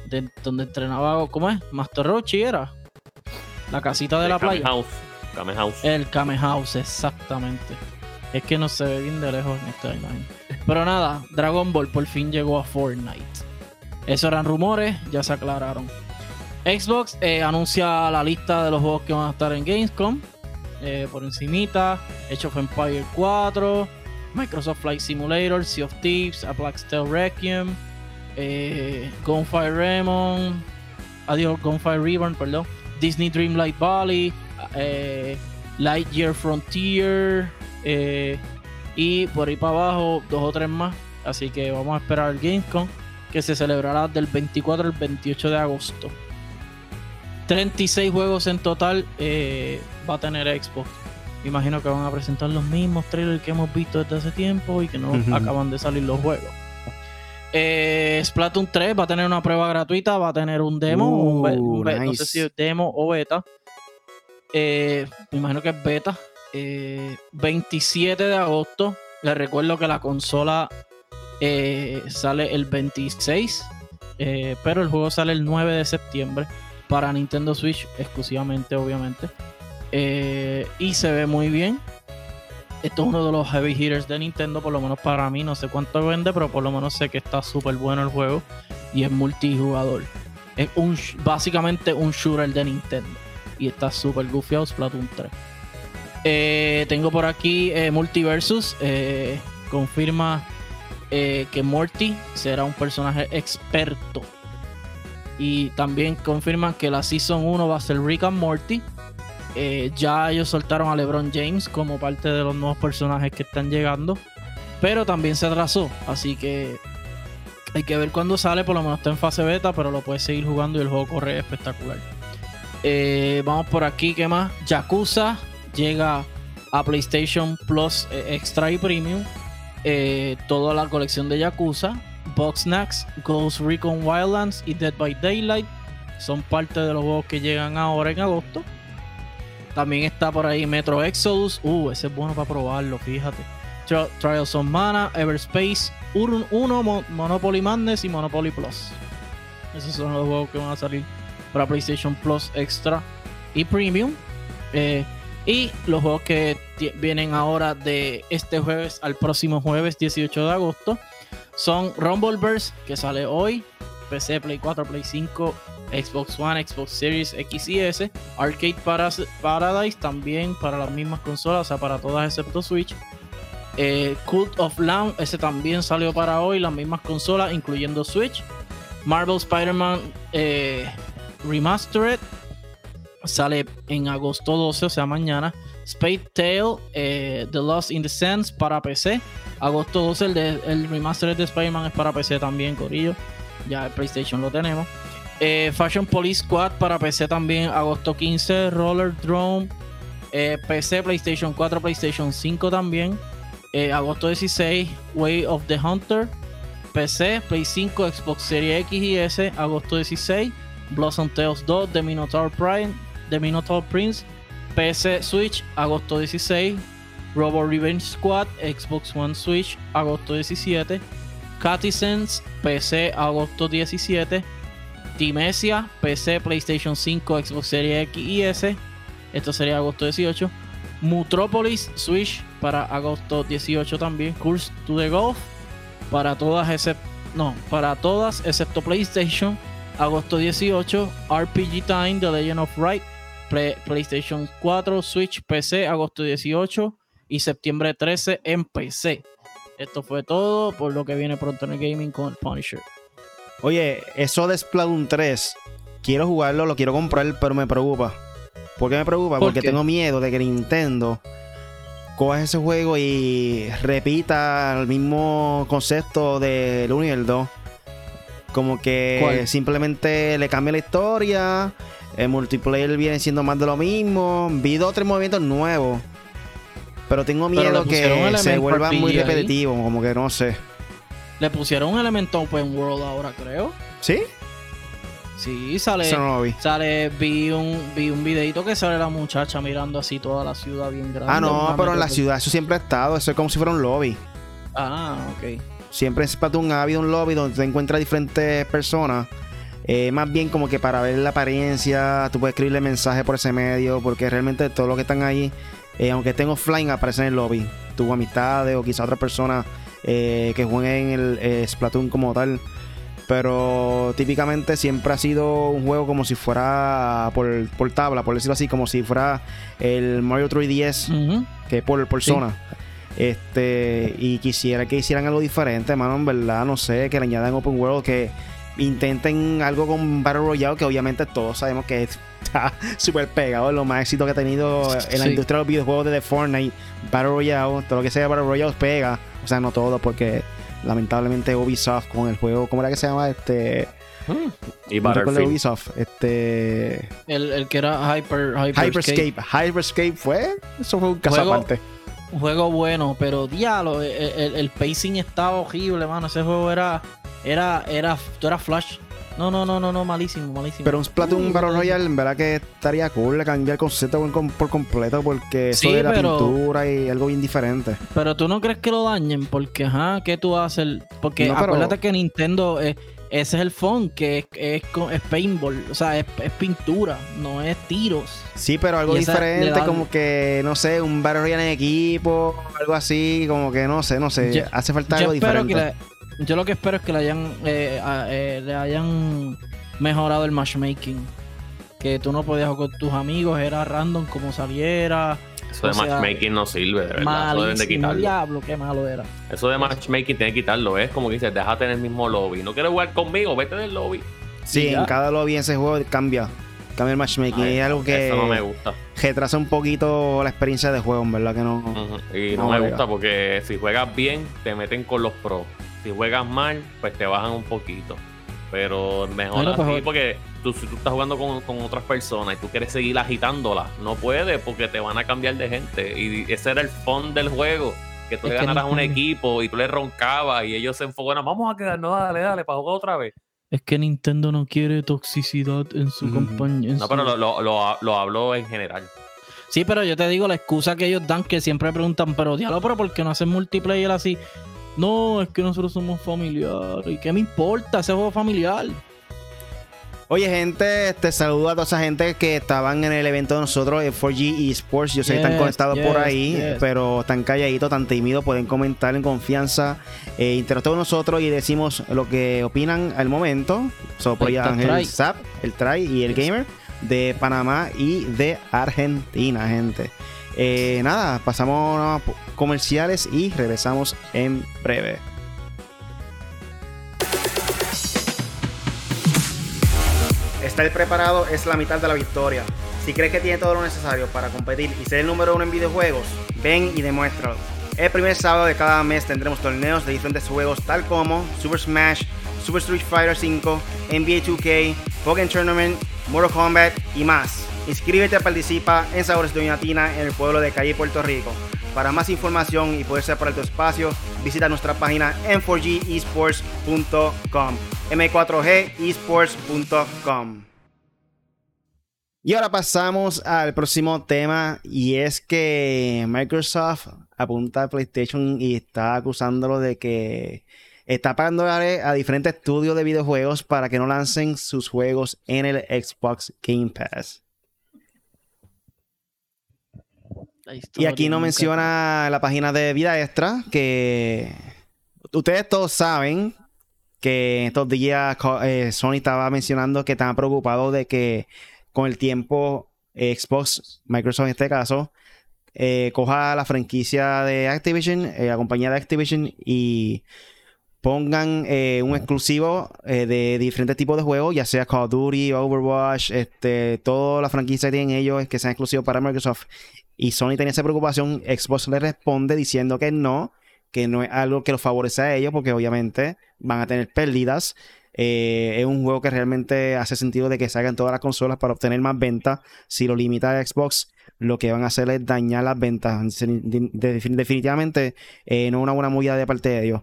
de donde entrenaba. ¿Cómo es? Master Rochi era. La casita de la Kame playa. House. Kame House. El Kame House, exactamente. Es que no se ve bien de lejos en esta imagen. Pero nada, Dragon Ball por fin llegó a Fortnite. Eso eran rumores, ya se aclararon. Xbox eh, anuncia la lista de los juegos que van a estar en Gamescom. eh, por encimita, Age of Empire 4, Microsoft Flight Simulator, Sea of Thieves, A Black Steel Requiem, eh, Gunfire Raymond, adiós, Gunfire Reborn, perdón, Disney Dreamlight Valley, eh, Lightyear Frontier y por ahí para abajo dos o tres más. Así que vamos a esperar el Gamescom que se celebrará del 24 al 28 de agosto. 36 juegos en total eh, va a tener Xbox. Imagino que van a presentar los mismos trailers que hemos visto desde hace tiempo y que no acaban de salir los juegos. Eh, Splatoon 3 va a tener una prueba gratuita, va a tener un demo, un no sé si es demo o beta. Eh, me imagino que es beta. Eh, 27 de agosto. Les recuerdo que la consola eh, sale el 26, eh, pero el juego sale el 9 de septiembre para Nintendo Switch exclusivamente, obviamente. Eh, y se ve muy bien. Esto es uno de los heavy hitters de Nintendo, por lo menos para mí. No sé cuánto vende, pero por lo menos sé que está súper bueno el juego y es multijugador. Es un, básicamente un shooter de Nintendo y está súper gufiado Splatoon 3. Eh, tengo por aquí eh, Multiversus. eh, confirma que Morty será un personaje experto. Y también confirman que la Season 1 va a ser Rick and Morty. Ya ellos soltaron a LeBron James como parte de los nuevos personajes que están llegando. pero también se atrasó, así que hay que ver cuándo sale, por lo menos está en fase beta, pero lo puedes seguir jugando y el juego corre espectacular. Vamos por aquí, ¿qué más? Yakuza llega a PlayStation Plus eh, Extra y Premium. Eh, toda la colección de Yakuza, Box Snacks, Ghost Recon Wildlands y Dead by Daylight son parte de los juegos que llegan ahora en agosto. También está por ahí Metro Exodus. Uh, ese es bueno para probarlo, fíjate. Trials of Mana, Everspace, 1, Monopoly Madness y Monopoly Plus. Esos son los juegos que van a salir para PlayStation Plus Extra y Premium. Eh, y los juegos que vienen ahora de este jueves al próximo jueves 18 de agosto son Rumbleverse, que sale hoy, PC, Play 4, Play 5, Xbox One, Xbox Series X y S, Arcade Paradise también para las mismas consolas, o sea, para todas excepto Switch. Eh, Cult of Lamb, ese también salió para hoy, las mismas consolas, incluyendo Switch. Marvel Spider-Man eh, Remastered sale en agosto 12, o sea, mañana. Spade Tail, eh, The Lost in the Sands para PC. Agosto 12, el, de, el Remastered de Spider-Man es para PC también, Corillo. Ya el PlayStation lo tenemos. Eh, Fashion Police Squad para PC también, agosto 15. Roller Drone, eh, PC, PlayStation 4, PlayStation 5 también. Eh, agosto 16, Way of the Hunter, PC, Play 5, Xbox Series X y S, agosto 16. Blossom Tales 2, The Minotaur Prime, The Minotaur Prince, PC Switch, agosto 16. Robo Revenge Squad, Xbox One Switch, agosto 17. Sense, PC, agosto 17. Timesia, PC, PlayStation 5, Xbox Series X y S. Esto sería agosto 18. Mutropolis Switch para agosto 18 también. Curse to the Golf para todas excepto no, para todas excepto PlayStation. Agosto 18. RPG Time The Legend of Right PlayStation 4, Switch, PC agosto 18 y septiembre 13 en PC. Esto fue todo por lo que viene pronto en el gaming con Punisher. Oye, eso de Splatoon 3, quiero jugarlo, lo quiero comprar, pero me preocupa. ¿Por qué me preocupa? Porque tengo miedo de que Nintendo coja ese juego y repita el mismo concepto del 1 y el 2. Como que simplemente le cambie la historia. El multiplayer viene siendo más de lo mismo. Vi dos o tres movimientos nuevos. Pero tengo miedo que se vuelva muy repetitivo. Como que no sé. Le pusieron un elemento open world ahora, creo. ¿Sí? Sí, sale. Sale, vi un, vi un videito que sale la muchacha mirando así toda la ciudad bien grande. Ah, no, pero en la ciudad eso siempre ha estado. Eso es como si fuera un lobby. Ah, ok. Siempre es para un ha habido un lobby donde te encuentras diferentes personas. Eh, más bien como que para ver la apariencia, tú puedes escribirle mensaje por ese medio, porque realmente todos los que están ahí, eh, aunque estén offline, aparecen en el lobby. Tu amistades o quizá otra persona eh, que jueguen en el eh, Splatoon como tal. Pero típicamente siempre ha sido un juego como si fuera por, tabla, por decirlo así, como si fuera el Mario 3DS, que es por, por zona. Este, y quisiera que hicieran algo diferente, mano, en verdad, no sé, que le añadan Open World, que intenten algo con Battle Royale, que obviamente todos sabemos que está súper pegado, lo más éxito que ha tenido en la industria de los videojuegos de The Fortnite, Battle Royale, todo lo que sea Battle Royale pega, o sea, no todo, porque lamentablemente Ubisoft con el juego, ¿cómo era que se llama? Este. Y Battlefield. Ubisoft, este. El, que era Hyper, Hyperscape. Hyperscape fue. Eso fue un caso aparte. Un juego bueno, pero diablo, el, el, pacing estaba horrible, mano. Ese juego era. Era. era tú eras Flash no, no, no, no, no, malísimo, malísimo. Pero un Splatoon Battle Royale, en verdad que estaría cool cambiar el concepto por completo porque eso de la pintura y algo bien diferente. Pero tú no crees que lo dañen porque, ajá, ¿qué tú haces? Porque acuérdate que Nintendo, ese es el phone, que es, es, paintball, o sea, es, pintura, no es tiros. Sí, pero algo diferente, como que, no sé, un Battle Royale en equipo, algo así, como que no sé, no sé, hace falta algo diferente. Yo lo que espero es que le hayan, eh, eh, le hayan mejorado el matchmaking. Que tú no podías jugar con tus amigos, era random como saliera. Eso de matchmaking no sirve, de verdad. Eso deben de quitarlo. diablo, qué malo era. Eso de matchmaking tiene que quitarlo. Es como que dices, déjate en el mismo lobby. No quieres jugar conmigo, vete del lobby. Sí, en cada lobby en ese juego cambia. Cambia el matchmaking. Ay, es algo que Eso no me gusta. retrasa un poquito la experiencia de juego, en verdad que no. Ujú. Y No no, me gusta porque si juegas bien, te meten con los pros. Si juegas mal, pues te bajan un poquito. Pero mejor pues, así porque tú, si tú estás jugando con, con otras personas y tú quieres seguir agitándola, no puedes porque te van a cambiar de gente. Y ese era el fun del juego. Que tú Es le ganaras un equipo y tú le roncabas y ellos se enfocan, vamos a quedarnos, dale, dale, para jugar otra vez. Es que Nintendo no quiere toxicidad en su compañía. No, su- pero lo, lo, lo, lo hablo en general. Sí, pero yo te digo la excusa que ellos dan, que siempre preguntan, pero diablo, pero ¿por qué no hacen multiplayer así? No, es que nosotros somos familiares. ¿Y qué me importa ese juego familiar? Oye, gente, te saludo a toda esa gente que estaban en el evento de nosotros, el 4G Esports. Yo sé que están Yes, conectados por ahí, yes. pero están calladitos, tan tímidos. Pueden comentar en confianza, eh, interactuar con nosotros y decimos lo que opinan al momento. So, por Ahí allá está Ángel. Zap, el Try y el. Gamer de Panamá y de Argentina, gente. Eh, nada, pasamos a comerciales y regresamos en breve. Estar preparado es la mitad de la victoria. Si crees que tiene todo lo necesario para competir y ser el número uno en videojuegos, ven y demuéstralo. El primer sábado de cada mes tendremos torneos de diferentes juegos tal como Super Smash, Super Street Fighter V, NBA 2K, Pokémon Tournament, Mortal Kombat y más. Inscríbete participa en Sabores de Doñatina en el pueblo de Calle, Puerto Rico. Para más información y poder separar tu espacio, visita nuestra página en 4gesports.com. m4gesports.com. Y ahora pasamos al próximo tema y es que Microsoft apunta a PlayStation y está acusándolo de que está pagándole a diferentes estudios de videojuegos para que no lancen sus juegos en el Xbox Game Pass. Y aquí nos menciona la página de Vida Extra que ustedes todos saben que estos días eh, Sony estaba mencionando que estaban preocupados de que con el tiempo eh, Xbox, Microsoft en este caso, eh, coja la franquicia de Activision, la compañía de Activision y pongan un exclusivo de diferentes tipos de juegos, ya sea Call of Duty, Overwatch, este, toda la franquicia que tienen ellos que sean exclusivos para Microsoft. Y Sony tenía esa preocupación, Xbox le responde diciendo que no, que no es algo que los favorece a ellos, porque obviamente van a tener pérdidas. Eh, es un juego que realmente hace sentido de que salgan todas las consolas para obtener más ventas. Si lo limita a Xbox, lo que van a hacer es dañar las ventas. De- de- definitivamente eh, no es una buena movida de parte de ellos.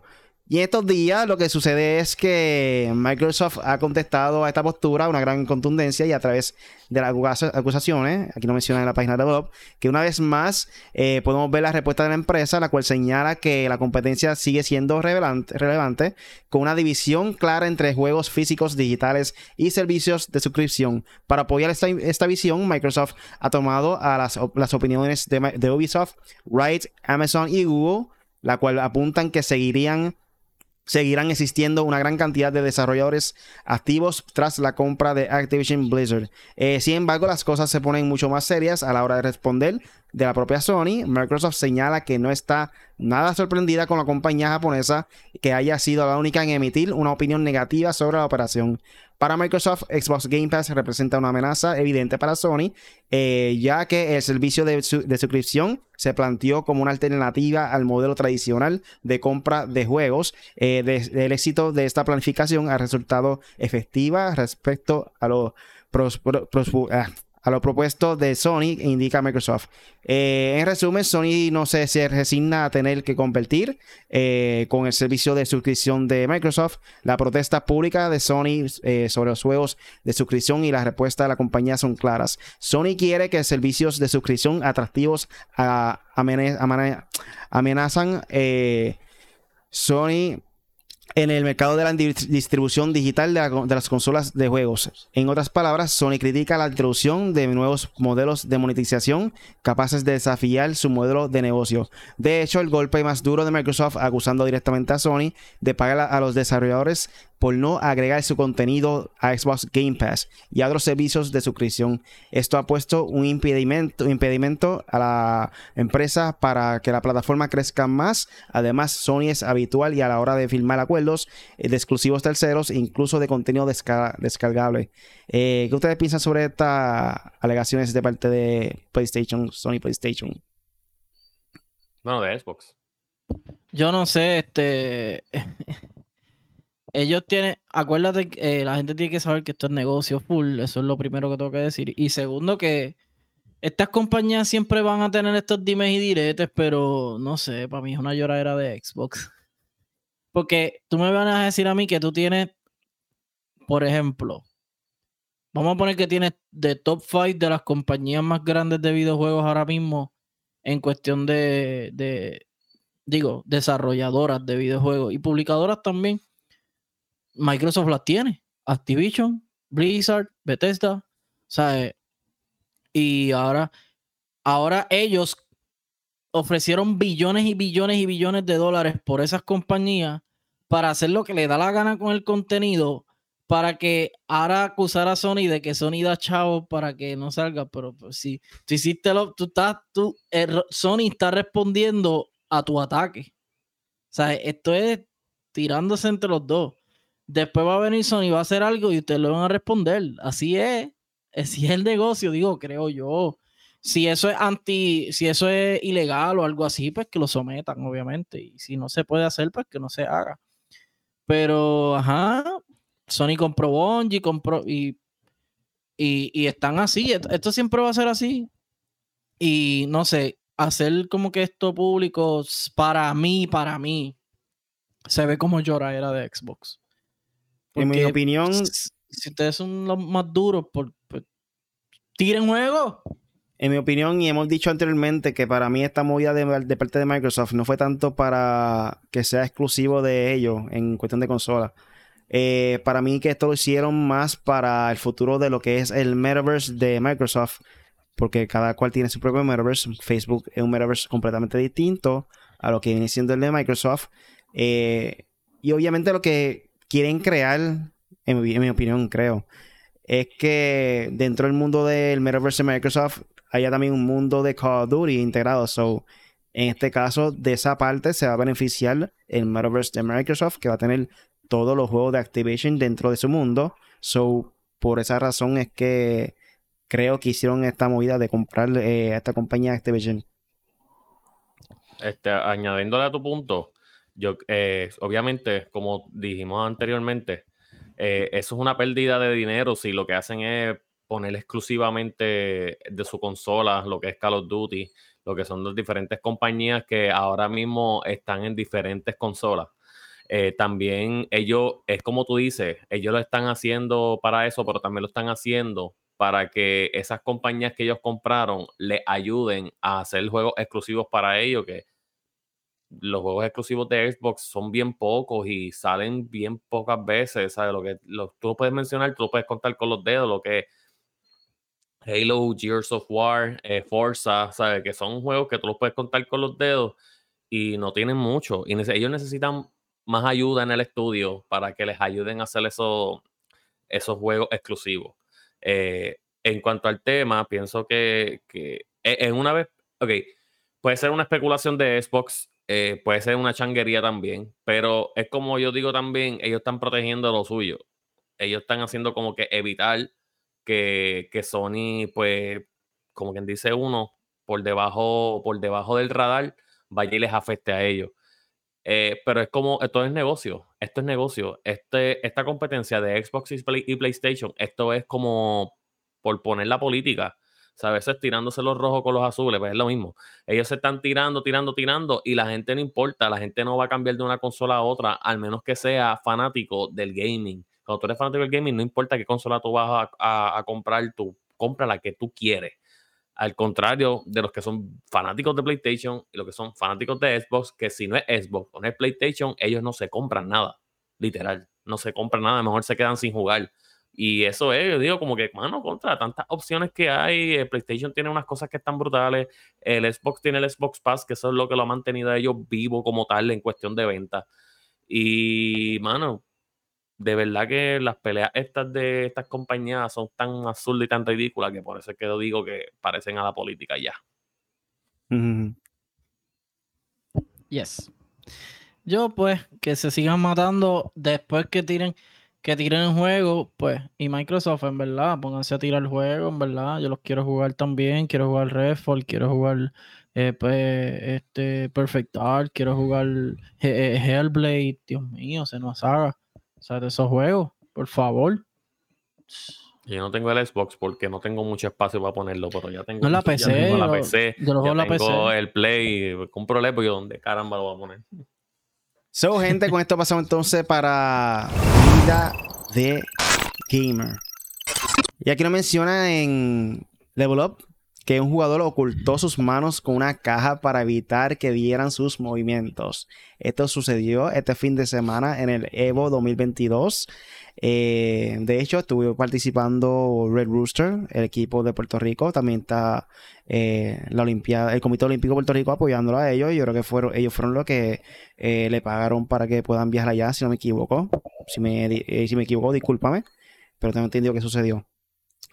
Y en estos días lo que sucede es que Microsoft ha contestado a esta postura una gran contundencia y a través de las acusa- acusaciones, aquí no menciona en la página de Bob, que una vez más eh, podemos ver la respuesta de la empresa, la cual señala que la competencia sigue siendo revelante- relevante, con una división clara entre juegos físicos, digitales y servicios de suscripción. Para apoyar esta, esta visión, Microsoft ha tomado a las, las opiniones de, de Ubisoft, Riot, Amazon y Google, la cual apuntan que seguirían seguirán existiendo una gran cantidad de desarrolladores activos tras la compra de Activision Blizzard. Eh, sin embargo, las cosas se ponen mucho más serias a la hora de responder de la propia Sony. Microsoft señala que no está nada sorprendida con la compañía japonesa que haya sido la única en emitir una opinión negativa sobre la operación. Para Microsoft, Xbox Game Pass representa una amenaza evidente para Sony, eh, ya que el servicio de, su- de suscripción se planteó como una alternativa al modelo tradicional de compra de juegos. Eh, el éxito de esta planificación ha resultado efectiva respecto a lo, pros- pro- pros- ah, a lo propuesto de Sony, indica Microsoft. Eh, en resumen, Sony no se, resigna a tener que convertir eh, con el servicio de suscripción de Microsoft. La protesta pública de Sony eh, sobre los juegos de suscripción y la respuesta de la compañía son claras. Sony quiere que servicios de suscripción atractivos a- amane- amenazan Sony en el mercado de la di- distribución digital de, la- de las consolas de juegos. En otras palabras, Sony critica la introducción de nuevos modelos de monetización capaces de desafiar su modelo de negocio. De hecho, el golpe más duro de Microsoft acusando directamente a Sony de pagar a los desarrolladores por no agregar su contenido a Xbox Game Pass y a otros servicios de suscripción. Esto ha puesto un impedimento, impedimento a la empresa para que la plataforma crezca más. Además, Sony es habitual y a la hora de firmar acuerdos eh, de exclusivos terceros, incluso de contenido descargable. Eh, ¿Qué ustedes piensan sobre estas alegaciones de parte de PlayStation, Sony PlayStation? Bueno, de Xbox. Yo no sé, este ellos tienen, acuérdate, eh, la gente tiene que saber que esto es negocio full, eso es lo primero que tengo que decir. Y segundo, que estas compañías siempre van a tener estos dimes y diretes, pero no sé, para mí es una lloradera de Xbox. Porque tú me van a decir a mí que tú tienes, por ejemplo, vamos a poner que tienes de top 5 de las compañías más grandes de videojuegos ahora mismo en cuestión de, de digo, desarrolladoras de videojuegos y publicadoras también Microsoft las tiene. Activision, Blizzard, Bethesda. ¿sabes? Y ahora, ahora ellos ofrecieron billones y billones y billones de dólares por esas compañías para hacer lo que le da la gana con el contenido para que ahora acusar a Sony de que Sony da chavo para que no salga, pero pues, si tú hiciste lo, tú estás, tú, eh, Sony está respondiendo a tu ataque. O sea, esto es tirándose entre los dos. Después va a venir Sony, va a hacer algo y ustedes lo van a responder. Así es. Así es el negocio, digo, creo yo. Si eso es anti, si eso es ilegal o algo así, pues que lo sometan, obviamente. Y si no se puede hacer, pues que no se haga. Pero, ajá, Sony compró Bungie, compró y, y, y están así. Esto siempre va a ser así. Y no sé, hacer como que esto público, para mí, para mí, se ve como llora era de Xbox en mi opinión. Si ustedes son los más duros, por, pues, tiren juego. En mi opinión, y hemos dicho anteriormente que para mí esta movida de, parte de Microsoft no fue tanto para que sea exclusivo de ellos en cuestión de consola. Eh, para mí que esto lo hicieron más para el futuro de lo que es el metaverse de Microsoft, porque cada cual tiene su propio metaverse. Facebook es un metaverse completamente distinto a lo que viene siendo el de Microsoft. Eh, y obviamente lo que quieren crear, en mi, opinión, creo, es que dentro del mundo del Metaverse de Microsoft haya también un mundo de Call of Duty integrado. So, en este caso, de esa parte se va a beneficiar el Metaverse de Microsoft, que va a tener todos los juegos de Activation dentro de su mundo. So, por esa razón es que creo que hicieron esta movida de comprar eh, a esta compañía Activision. Este, añadiéndole a tu punto, yo, eh, obviamente, como dijimos anteriormente, eh, eso es una pérdida de dinero si lo que hacen es poner exclusivamente de su consola lo que es Call of Duty, lo que son las diferentes compañías que ahora mismo están en diferentes consolas. Eh, también ellos, es como tú dices, ellos lo están haciendo para eso, pero también lo están haciendo para que esas compañías que ellos compraron le ayuden a hacer juegos exclusivos para ellos, que los juegos exclusivos de Xbox son bien pocos y salen bien pocas veces. ¿sabes? Lo que tú puedes mencionar, tú lo puedes contar con los dedos, lo que Halo, Gears of War, eh, Forza, ¿sabes? Que son juegos que tú los puedes contar con los dedos y no tienen mucho. Y ellos necesitan más ayuda en el estudio para que les ayuden a hacer eso, esos juegos exclusivos. Eh, en cuanto al tema, pienso que, que e, en una vez, ok, puede ser una especulación de Xbox eh, puede ser una changuería también, pero es como yo digo también, ellos están protegiendo lo suyo. Ellos están haciendo como que evitar que, que Sony, pues, como quien dice uno, por debajo, por debajo del radar, vaya y les afecte a ellos. Eh, pero es como, esto es negocio, esto es negocio. Este, esta competencia de Xbox y PlayStation, esto es como por poner la política a veces tirándose los rojos con los azules, pues es lo mismo. Ellos se están tirando, tirando, tirando y la gente no importa, la gente no va a cambiar de una consola a otra, al menos que sea fanático del gaming. Cuando tú eres fanático del gaming, no importa qué consola tú vas a, comprar, tú compra la que tú quieres. Al contrario de los que son fanáticos de PlayStation y los que son fanáticos de Xbox, que si no es Xbox o no es PlayStation, ellos no se compran nada. Literal, no se compran nada, mejor se quedan sin jugar. Y eso es, yo digo, como que, mano, contra tantas opciones que hay, el PlayStation tiene unas cosas que están brutales, el Xbox tiene el Xbox Pass, que eso es lo que lo ha mantenido a ellos vivo como tal en cuestión de venta. Y, mano, de verdad que las peleas estas de estas compañías son tan absurdas y tan ridículas que por eso es que yo digo que parecen a la política ya. Yes. Yo, pues, que se sigan matando después que tiren, que tiren el juego, pues, y Microsoft, en verdad, pónganse a tirar el juego, en verdad. Yo los quiero jugar también, quiero jugar Redfall, quiero jugar eh, pues, este Perfect Dark, quiero jugar eh, Hellblade, Dios mío, se nos haga. O sea, de esos juegos, por favor. Yo no tengo el Xbox porque no tengo mucho espacio para ponerlo, pero ya tengo, no la PC, la PC. Yo lo ya la tengo el Play, compro el Xbox y donde caramba lo voy a poner. So, gente, con esto pasamos entonces para vida de gamer. Y aquí nos menciona en Level Up que un jugador ocultó sus manos con una caja para evitar que vieran sus movimientos. Esto sucedió este fin de semana en el Evo 2022. Eh, de hecho, estuvo participando Red Rooster, el equipo de Puerto Rico. También está eh, la Olimpiada, el Comité Olímpico de Puerto Rico apoyándolo a ellos. Yo creo que fueron, ellos fueron los que eh, le pagaron para que puedan viajar allá, si no me equivoco. Si me, si me equivoco, discúlpame. Pero tengo entendido que sucedió.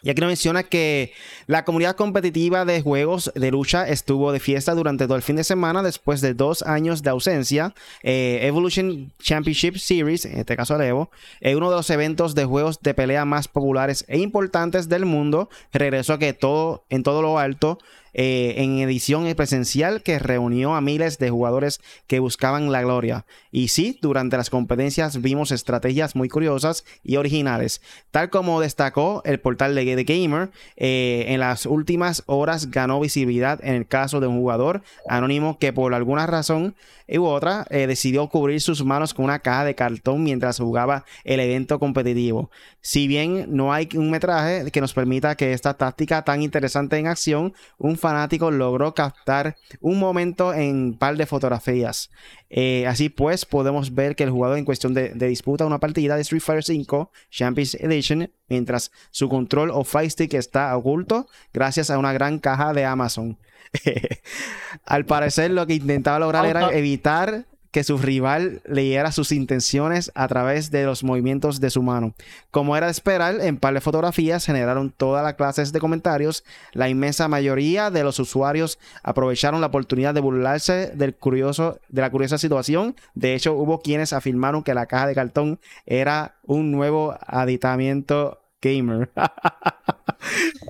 Y aquí nos menciona que la comunidad competitiva de juegos de lucha estuvo de fiesta durante todo el fin de semana después de dos años de ausencia. Eh, Evolution Championship Series, en este caso el Evo, uno de los eventos de juegos de pelea más populares e importantes del mundo. Regresó que todo, en todo lo alto eh, en edición presencial que reunió a miles de jugadores que buscaban la gloria. Y sí, durante las competencias vimos estrategias muy curiosas y originales. Tal como destacó el portal de The Gamer, eh, en las últimas horas ganó visibilidad en el caso de un jugador anónimo que por alguna razón u otra eh, decidió cubrir sus manos con una caja de cartón mientras jugaba el evento competitivo. Si bien no hay un metraje que nos permita que esta táctica tan interesante en acción, un fanático logró captar un momento en un par de fotografías. Eh, así pues, podemos ver que el jugador en cuestión de, disputa una partida de Street Fighter V Champions Edition mientras su control o Fight Stick está oculto gracias a una gran caja de Amazon. Al parecer lo que intentaba lograr era evitar que su rival leyera sus intenciones a través de los movimientos de su mano. Como era de esperar, en par de fotografías generaron todas las clases de comentarios. La inmensa mayoría de los usuarios aprovecharon la oportunidad de burlarse del curioso, de la curiosa situación. De hecho, hubo quienes afirmaron que la caja de cartón era un nuevo aditamiento gamer.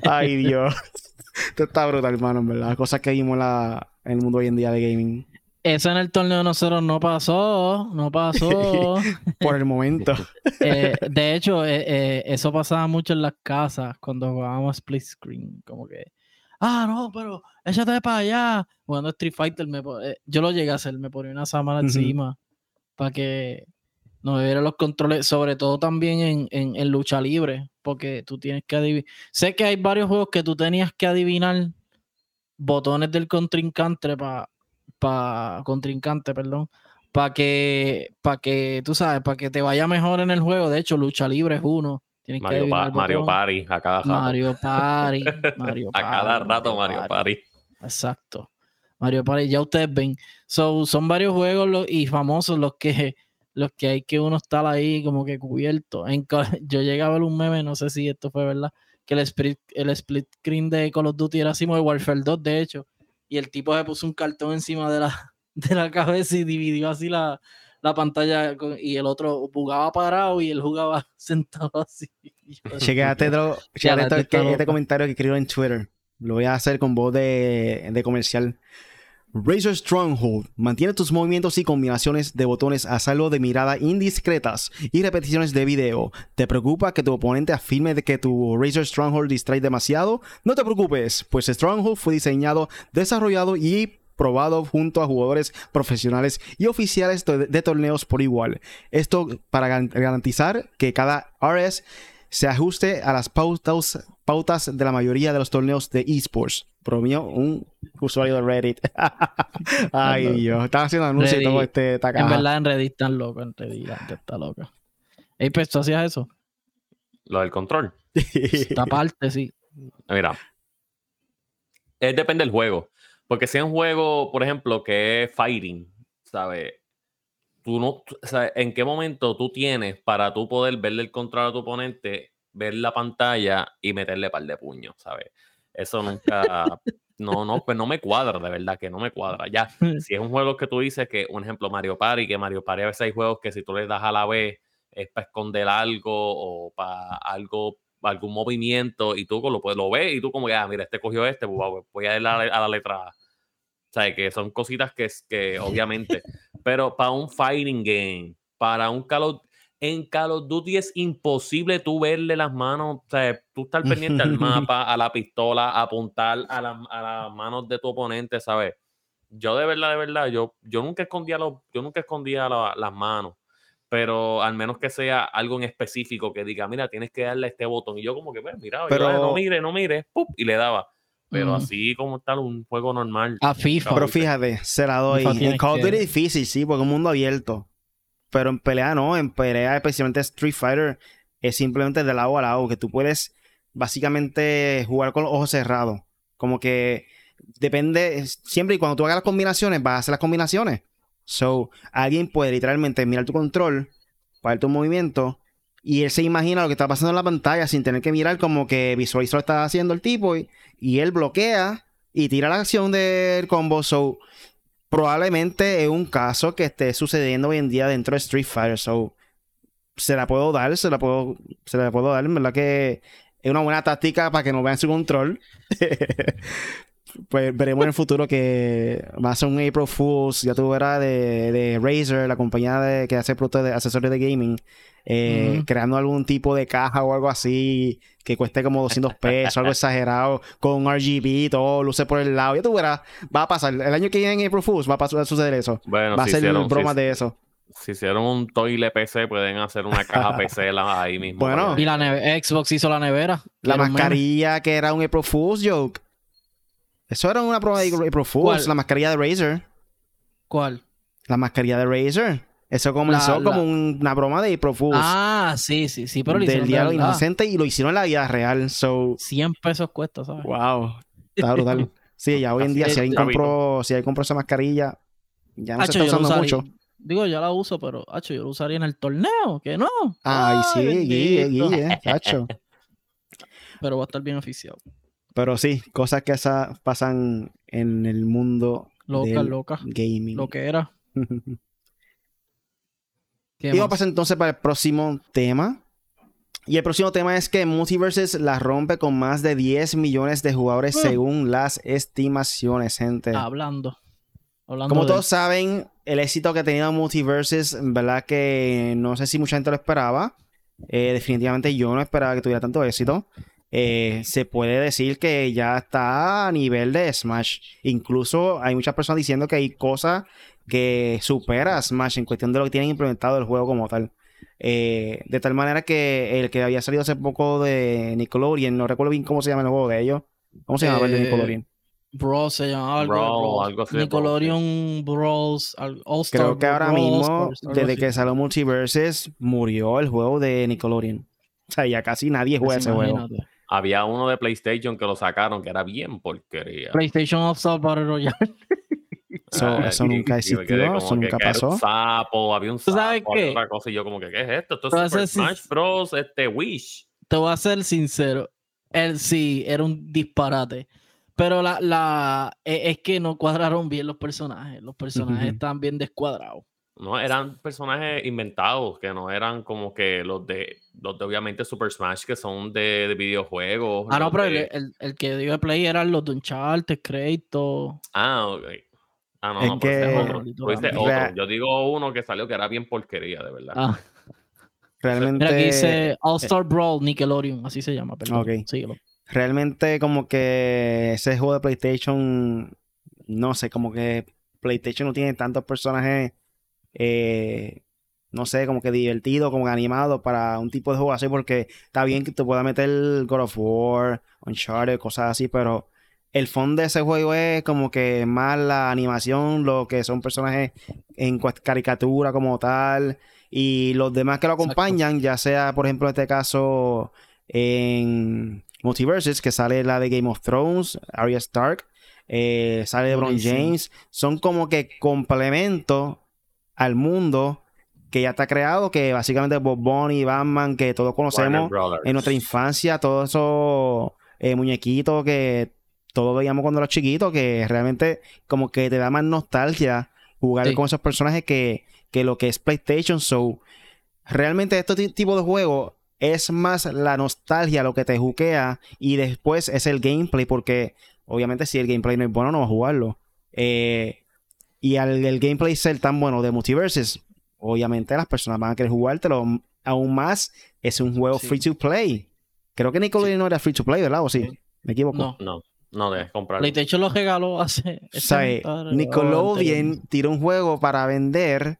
Ay, Dios. Esto está brutal, hermano, en verdad. Cosas que vimos en el mundo hoy en día de gaming. Eso en el torneo de nosotros no pasó, no pasó. Por el momento. Eh, de hecho, eh, eh, eso pasaba mucho en las casas cuando jugábamos split screen. Como que, ah, no, pero échate para allá. Jugando Street Fighter, me, yo lo llegué a hacer, me ponía una sábana encima para que no me los controles, sobre todo también en, en lucha libre, porque tú tienes que adivinar. Sé que hay varios juegos que tú tenías que adivinar botones del contrincante para para contrincante, perdón, para que, para que, tú sabes, para que te vaya mejor en el juego. De hecho, lucha libre es uno. Mario, Mario Party, a cada rato. Mario Party, Mario a cada rato Mario Party. Exacto. Mario Party, ya ustedes ven. son varios juegos y famosos los que, los que hay que uno estar ahí como que cubierto. En, yo llegué a ver un meme, no sé si esto fue verdad, que el split, el split screen de Call of Duty era así como de Warfare 2, de hecho y el tipo se puso un cartón encima de la, de la cabeza y dividió así la, pantalla y el otro jugaba parado y él jugaba sentado así. Chequeate este, este comentario que escribió en Twitter. Lo voy a hacer con voz de, de comercial. Razor Stronghold mantiene tus movimientos y combinaciones de botones a salvo de miradas indiscretas y repeticiones de video. ¿Te preocupa que tu oponente afirme de que tu Razor Stronghold distrae demasiado? No te preocupes, pues Stronghold fue diseñado, desarrollado y probado junto a jugadores profesionales y oficiales de, torneos por igual. Esto para garantizar que cada RS se ajuste a las pautas, pautas de la mayoría de los torneos de esports bromeó un usuario de Reddit. Ay, Dios. Estaba haciendo anuncios y todo este En verdad, en Reddit están locos. En Reddit está loca. Ey, pues tú hacías eso. Lo del control. Esta parte, sí. Mira. Es, depende del juego. Porque si es un juego, por ejemplo, que es fighting, ¿sabes? tú no, sea, ¿en qué momento tú tienes para tú poder verle el control a tu oponente, ver la pantalla y meterle par de puños, ¿sabes? Eso nunca, no, no, pues no me cuadra, de verdad que no me cuadra. Ya, si es un juego que tú dices que, un ejemplo, Mario Party, que Mario Party a veces hay juegos que si tú le das a la B es para esconder algo o para algo, algún movimiento y tú lo, puedes- lo ves y tú como que, ah, mira, este cogió este, pues, voy- a ir a la, a la letra A. O sea, que son cositas que, que obviamente, pero para un fighting game, para un Call of, en Call of Duty es imposible tú verle las manos, o sea, tú estar pendiente al mapa, a la pistola, apuntar a, la- a las manos de tu oponente, ¿sabes? Yo de verdad, de verdad, yo, yo nunca escondía los, yo nunca escondía la- las manos, pero al menos que sea algo en específico que diga, mira, tienes que darle a este botón. Y yo como que, pues, mira, yo, Pero- "Ah, no mire, no mire, ¡pup! y le daba. Pero Mm. así como tal, un juego normal. A FIFA. Pero fíjate, se la doy. En Call of Duty es difícil, sí, porque es un mundo abierto. Pero en pelea no, en pelea, especialmente Street Fighter, es simplemente de lado a lado, que tú puedes básicamente jugar con los ojos cerrados. Como que depende, siempre y cuando tú hagas las combinaciones, vas a hacer las combinaciones. So, alguien puede literalmente mirar tu control, para tu movimiento, y él se imagina lo que está pasando en la pantalla sin tener que mirar como que visualizar lo está haciendo el tipo, y, y él bloquea y tira la acción del combo. So, probablemente es un caso que esté sucediendo hoy en día dentro de Street Fighter. So, se la puedo dar, se la puedo, se la puedo dar. En verdad que es una buena táctica para que no vean su control. pues veremos en el futuro que va a ser un April Fools, ya tú verás, de, de Razer, la compañía de, que hace productos de accesorios de gaming, eh, creando algún tipo de caja o algo así que cueste como 200 pesos, algo exagerado, con RGB, todo, luces por el lado. Ya tú verás, va a pasar. El año que viene en April Fools va a pasar a suceder eso. Bueno, va a si ser hicieron, bromas si- de eso. si hicieron un toile PC, pueden hacer una caja PC la- ahí mismo. Bueno. Y la neve- Xbox hizo la nevera. La mascarilla que era un April Fool's joke. Eso era una broma de April Fools, ¿Cuál? la mascarilla de Razer. ¿Cuál? La mascarilla de Razer. Eso comenzó La- como la- una broma de April Fools. Ah, sí, sí, sí, pero lo del hicieron de diablo verdad. inocente y lo hicieron en la vida real. So, 100 pesos cuesta, ¿sabes? wow. Está brutal. Sí, ya hoy en día, si alguien compró, si alguien compró esa mascarilla, ya no Hacho, se está usando usaría- mucho. Digo, ya la uso, pero hacho, yo lo usaría en el torneo, que no. Ay, sí, Guille. Guille, chacho. Pero va a estar bien oficial. Pero sí, cosas que esas pasan en el mundo Loca, del loca. gaming. Lo que era. ¿Qué Y vamos a pasar entonces para el próximo tema. Y el próximo tema es que Multiverses la rompe con más de 10 millones de jugadores Mm. según las estimaciones, gente. Hablando. Hablando Como de- todos saben, el éxito que ha tenido Multiverses, verdad que no sé si mucha gente lo esperaba. Eh, definitivamente yo no esperaba que tuviera tanto éxito. Eh, se puede decir que ya está a nivel de Smash. Incluso hay muchas personas diciendo que hay cosas que supera a Smash en cuestión de lo que tienen implementado el juego como tal. Eh, de tal manera que el que había salido hace poco de Nickelodeon, no recuerdo bien cómo se llama el juego de ellos. ¿Cómo se llama el de Eh, Nickelodeon? Bros se llamaba algo. de Brawl, Bros. algo así de Nickelodeon Bros. al- All Star Creo que ahora Brawl mismo, desde que salió Multiverses, murió el juego de Nickelodeon. O sea, ya casi nadie juega Pues ese juego. imagínate. Había uno de PlayStation que lo sacaron que era bien porquería. PlayStation All Star Battle Royale. Eso, Ah, nunca existió, eso nunca que era pasó. Un sapo, había un ¿Tú sapo, sabes qué? otra cosa y yo como que, ¿qué es esto? Esto es Super Smash Bros. Este Wish. Te voy a ser sincero. Él sí, era un disparate. Pero la, la e- es que no cuadraron bien los personajes. Los personajes Ujú. están bien descuadrados. No, eran personajes inventados, que no eran como que los de, los de obviamente Super Smash, que son de, de videojuegos. Ah, no, pero de- el, el, el que dio de play eran los de Uncharted, Kratos. Ah, ok. Ah, no, Es no, pero que- es otro. Otro. Yo digo uno que salió que era bien porquería, de verdad. Ah, Realmente, mira, aquí dice All Star Brawl Nickelodeon, así se llama, perdón. Ok. Síguelo. realmente como que ese juego de PlayStation, no sé, como que PlayStation no tiene tantos personajes, eh, no sé, como que divertido, como que animado para un tipo de juego así, porque está bien que te pueda meter God of War, Uncharted, cosas así, pero el fondo de ese juego es como que más la animación, lo que son personajes en caricatura como tal, y los demás que lo Exacto. acompañan, ya sea, por ejemplo, en este caso, en Multiverses, que sale la de Game of Thrones, Arya Stark, eh, sale LeBron. James, son como que complementos al mundo que ya está creado, que básicamente Bob Bunny, Batman, que todos conocemos en nuestra infancia, todos esos eh, muñequitos que todos veíamos cuando éramos chiquitos, que realmente como que te da más nostalgia jugar con esos personajes que, que lo que es PlayStation. So, realmente este tipo de juego es más la nostalgia lo que te juquea y después es el gameplay, porque obviamente si el gameplay no es bueno, no vas a jugarlo. Eh, y al el gameplay ser tan bueno de Multiverses, obviamente las personas van a querer jugártelo. Aún más, es un juego free to play. Creo que Nickelodeon no era free to play, ¿verdad? ¿O sí? ¿Me equivoco? No, no. No debes comprar. PlayStation lo regaló hace. O sea, Nickelodeon tiró un juego para vender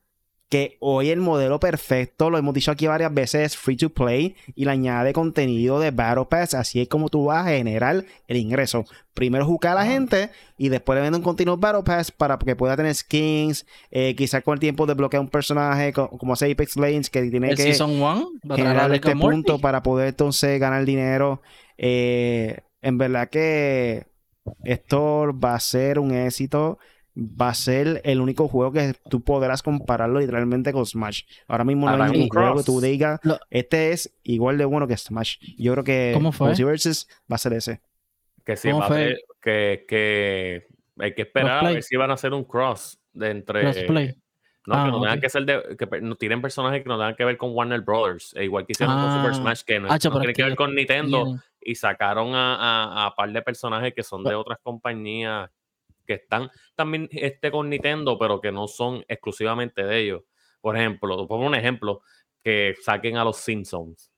que hoy el modelo perfecto, lo hemos dicho aquí varias veces, es free to play y le añade contenido de Battle Pass. Así es como tú vas a generar el ingreso. Primero jugar a la gente y después le vende un continuo Battle Pass para que pueda tener skins. Eh, quizás con el tiempo desbloquear un personaje como hace Apex Legends que tiene que generar este punto para poder entonces ganar dinero. Eh, en verdad que esto va a ser un éxito va a ser el único juego que tú podrás compararlo literalmente con Smash. Ahora mismo no hay ningún juego que tú digas, este es igual de bueno que Smash. Yo creo que ¿Cómo fue? Multiverses va a ser ese. Que sí, va a ser, que, que hay que esperar a ver si van a hacer un cross de entre... No, que ah, no tengan que ser de. que no tienen personajes que no tengan que ver con Warner Brothers. E igual que hicieron con Super ah. Smash, que no, tienen que ver con Nintendo. Y sacaron a, a, a, par de personajes que son de otras compañías que están también este, con Nintendo, pero que no son exclusivamente de ellos. Por ejemplo, pongo un ejemplo, que saquen a los Simpsons.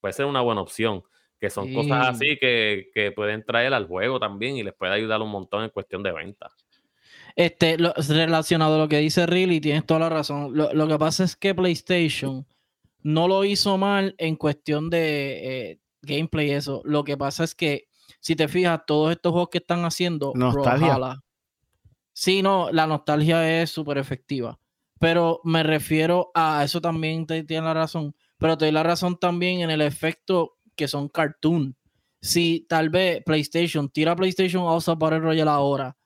Puede ser una buena opción, que son cosas así que, que, pueden traer al juego también y les puede ayudar un montón en cuestión de venta. Este, relacionado a lo que dice Riley, tienes toda la razón. Lo, que pasa es que PlayStation no lo hizo mal en cuestión de eh, gameplay eso. Lo que pasa es que si te fijas, todos estos juegos que están haciendo, nostalgia. Sí, no, la nostalgia es súper efectiva. Pero me refiero a eso también te tiene la razón. Pero te doy la razón también en el efecto que son cartoon. Si tal vez PlayStation tira PlayStation House para el Royal ahora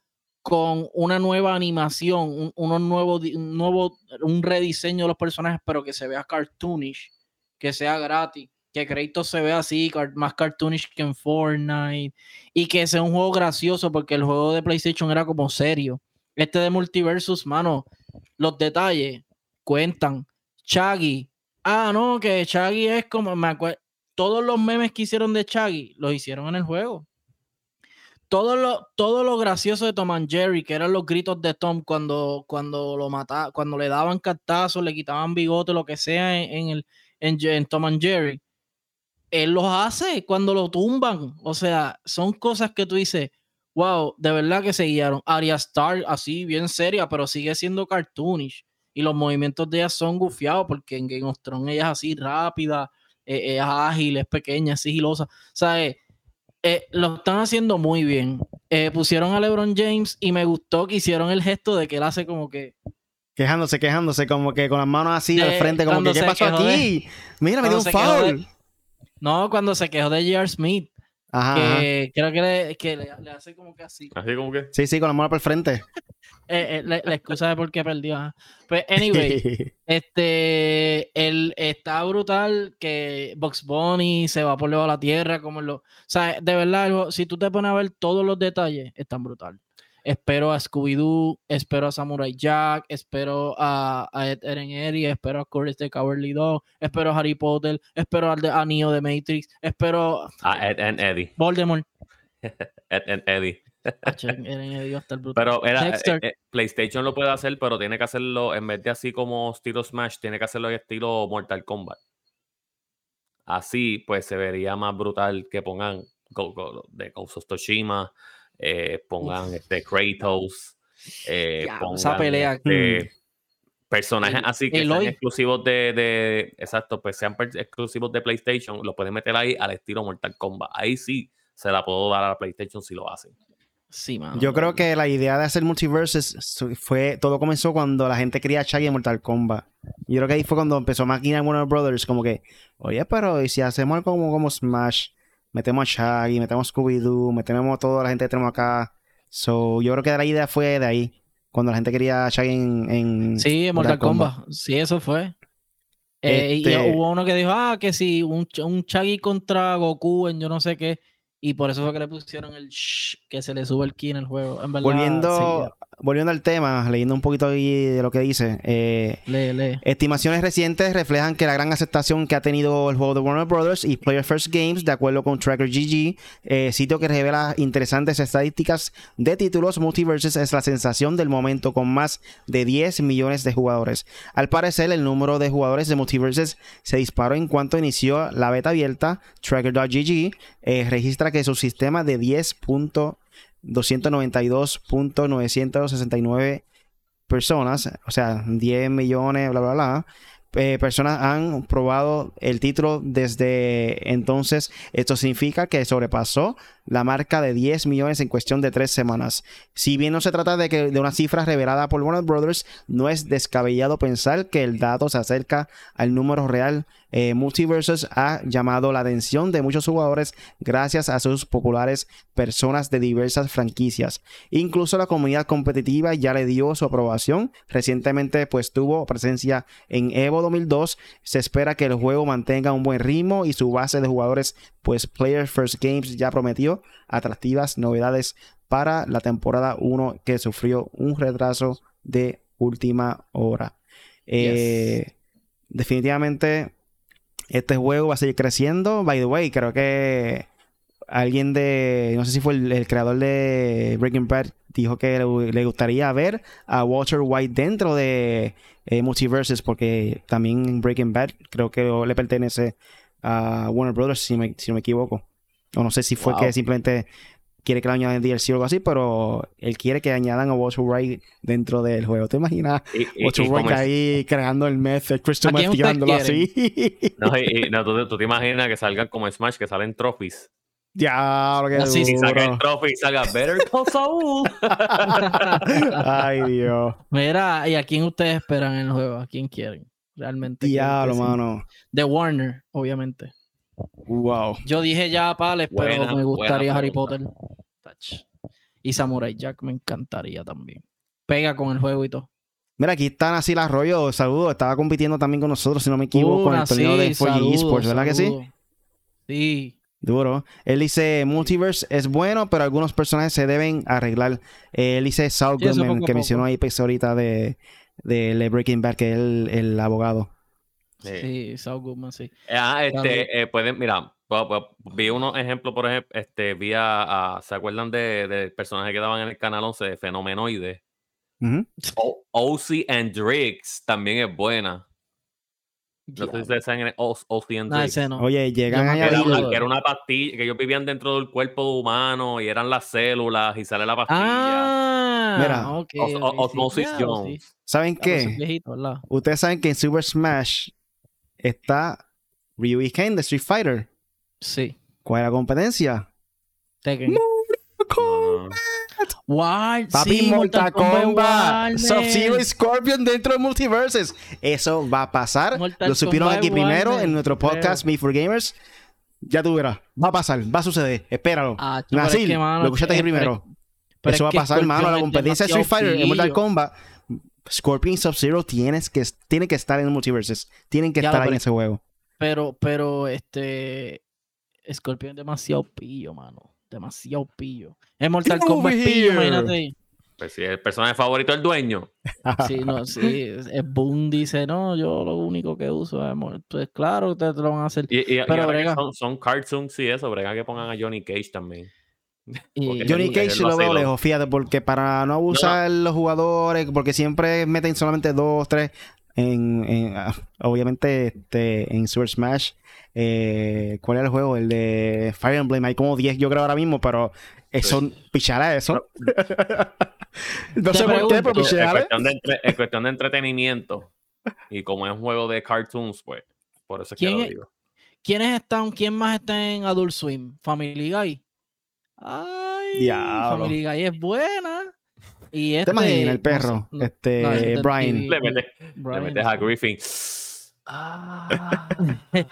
con una nueva animación, un, unos nuevo, un nuevo, un rediseño de los personajes, pero que se vea cartoonish, que sea gratis que Kratos se ve así, más cartoonish que en Fortnite, y que sea un juego gracioso, porque el juego de PlayStation era como serio. Este de Multiversus, mano, los detalles cuentan. Chaggy, ah, no, que Chaggy es como, me acuerdo, todos los memes que hicieron de Chaggy los hicieron en el juego. Todo lo, todo lo gracioso de Tom and Jerry, que eran los gritos de Tom cuando, cuando lo mataba, cuando le daban cartazos, le quitaban bigote, lo que sea en, el, en, en Tom and Jerry él los hace cuando lo tumban. O sea, son cosas que tú dices, wow, de verdad que se guiaron. Arya Star, así, bien seria, pero sigue siendo cartoonish. Y los movimientos de ella son gufiados porque en Game of Thrones ella es así rápida, eh, es ágil, es pequeña, es sigilosa. O sea, eh, eh, lo están haciendo muy bien. pusieron a LeBron James y me gustó que hicieron el gesto de que él hace como que quejándose, quejándose, como que con las manos así al frente, como que ¿qué pasó aquí? Mira, me dio un foul. No, cuando se quejó de J.R. Smith. Ajá, que creo que, le, que le, hace como que así. Así como que. Sí, sí, con la mano por el frente. Eh, eh, la, excusa de por qué perdió. Pues, anyway, este, él está brutal que Box Bunny se va por debajo de la tierra, como lo. O sea, de verdad, si tú te pones a ver todos los detalles, es tan brutal. Espero a Scooby-Doo, espero a Samurai Jack, espero a, a Eren Eddie, espero a Courage the Cowardly Dog, espero a Harry Potter, espero al de, a Neo de Matrix, espero a Ed and Eddie. Voldemort. Ed and Eddie. El Pero era, eh, eh, PlayStation lo puede hacer, pero tiene que hacerlo en vez de así como estilo Smash, tiene que hacerlo en estilo Mortal Kombat. Así, pues se vería más brutal que pongan de Ghost of Toshima, eh, pongan este Kratos, eh, pongan esa pelea. Este, personajes así que sean exclusivos de, de, exacto, pues sean exclusivos de PlayStation, lo pueden meter ahí al estilo Mortal Kombat. Ahí sí se la puedo dar a la PlayStation si lo hacen. Sí, Yo creo que la idea de hacer multiverses fue. Todo comenzó cuando la gente quería Shaggy en Mortal Kombat. Yo creo que ahí fue cuando empezó a maquinar Warner Brothers. Como que, oye, pero ¿y si hacemos algo como, como Smash? Metemos a Shaggy, metemos Scooby-Doo, metemos a toda la gente que tenemos acá. So, yo creo que la idea fue de ahí. cuando la gente quería a Shaggy en, en Sí, en Mortal Kombat. Sí, eso fue. Eh, y Este- hubo uno que dijo, ah, que si un, un Chaggy contra Goku en yo no sé qué. Y por eso fue que le pusieron el shh, que se le sube el ki en el juego. En verdad, Volviendo, volviendo al tema, leyendo un poquito ahí de lo que dice, eh, lee, lee. Estimaciones recientes reflejan que la gran aceptación que ha tenido el juego de Warner Brothers y Player First Games, de acuerdo con Tracker GG, eh, sitio que revela interesantes estadísticas de títulos, Multiverses es la sensación del momento con más de 10 millones de jugadores. Al parecer, el número de jugadores de Multiverses se disparó en cuanto inició la beta abierta. Tracker.gg eh, registra que su sistema de 10.292.969 personas, o sea, 10 millones, bla, bla, bla, eh, personas han probado el título desde entonces. Esto significa que sobrepasó la marca de 10 millones en cuestión de tres semanas. Si bien no se trata de, que, de una cifra revelada por Warner Brothers, no es descabellado pensar que el dato se acerca al número real. Eh, Multiversus ha llamado la atención de muchos jugadores gracias a sus populares personas de diversas franquicias. Incluso la comunidad competitiva ya le dio su aprobación. Recientemente pues tuvo presencia en Evo 2002. Se espera que el juego mantenga un buen ritmo y su base de jugadores pues Player First Games ya prometió atractivas novedades para la temporada 1 que sufrió un retraso de última hora. Eh, definitivamente este juego va a seguir creciendo. By the way, creo que alguien de, no sé si fue el, el creador de Breaking Bad, dijo que le, le gustaría ver a Walter White dentro de eh, Multiverses, porque también Breaking Bad creo que le pertenece a Warner Brothers, si, me- si no me equivoco. O no sé si fue Wow. que simplemente quiere que lo añadan en DLC o algo así, pero él quiere que añadan a Walter White dentro del juego. ¿Te imaginas? Como es- ahí creando el meth, el crystal ¿A quién meth, ustedes tirándolo así. no, y- y- no, tú, tú te imaginas que salgan como Smash, que salen trophies. Diablo, qué Así, Y duro. saca el trophy y salga Better Call Saul. Ay, Dios. Mira, ¿y a quién ustedes esperan en el juego? ¿A quién quieren? Realmente. Diablo, que sí. mano. De Warner, obviamente. Wow. Yo dije ya Pales, pero Buena, me gustaría Harry. Potter. Touch. Y Samurai Jack me encantaría también. Pega con el juego y todo. Mira, aquí está Nasil Arroyo. Saludos. Estaba compitiendo también con nosotros, si no me equivoco, con el torneo de sí, 4G saludos, Esports, ¿verdad que sí? Sí. Duro. Él dice, Multiverse es bueno, pero algunos personajes se deben arreglar. Eh, él dice Saul Sí, Goodman, que mencionó ahí pues, ahorita de, de, de Breaking Bad, que es el, el abogado. Sí. Sí, Saul Goodman, sí. Ah, Claro. este, eh, pueden, mira, vi unos ejemplos, por ejemplo, este, vi a, a- ¿se acuerdan de- del personaje que daban en el canal 11 de Fenomenoide? Ujú. O- OC and Drix también es buena. No sé si ustedes saben el O- OC and No, Drix. ese no. Oye, llegan a era, una, que era una pastilla, que ellos vivían dentro del cuerpo humano y eran las células y sale la pastilla. Ah, Mira, ok, Os- ok, o- sí. Osmosis sí. Jones. ¿Saben qué? Ustedes saben que en Super Smash está Ryu y Ken de Street Fighter. Sí. ¿Cuál es la competencia? Tekken. No, no. Wild, Papi, sí, Mortal Kombat, Wild, Sub-Zero y Scorpion dentro de Multiverses. Eso va a pasar. Mortal Lo supieron Kombat aquí primero en nuestro podcast Me for Gamers. Ya tú verás. Va a pasar, va a suceder. Espéralo. Ah, es Nasil, que, mano, lo escuchaste aquí primero. pero Eso va a pasar, hermano. La competencia de Street Fighter en Mortal. Kombat. Scorpion y Sub-Zero tienes que, tiene que estar en Multiverses. Tienen que Ya estar ahí en ese juego. Pero, pero, este. Scorpion es demasiado pillo, mano. Demasiado pillo. En Mortal Kombat es pillo, imagínate. Pues sí, el personaje favorito del dueño. Sí, no, sí. es- es Boom dice, no, yo lo único que uso es. Mor- Pues claro, ustedes te lo van a hacer. Y, y- y Pero ahora que brega. son, son cartoons y eso, brega que pongan a Johnny Cage también. Y- Johnny Cage lo lo veo lejos, fíjate, porque para no abusar los jugadores, porque siempre meten solamente dos, tres. En, en, ah, obviamente, este, en Super Smash, eh, ¿cuál era el juego? El de Fire Emblem. Hay como 10, yo creo, ahora mismo, pero eso, pichara eso. no sé por qué, pero pichara. cuestión, de entre- es cuestión de entretenimiento. Y como es un juego de cartoons, pues, por eso es que ¿Quién lo digo. ¿Quiénes están? ¿Quién más está en Adult Swim? Family Guy. Ay, Diablo. Family Guy es buena. Y este, ¿Te imaginas el perro? no- este, no, este Brian. Le metes, le Brian, metes a. Griffin. Ah.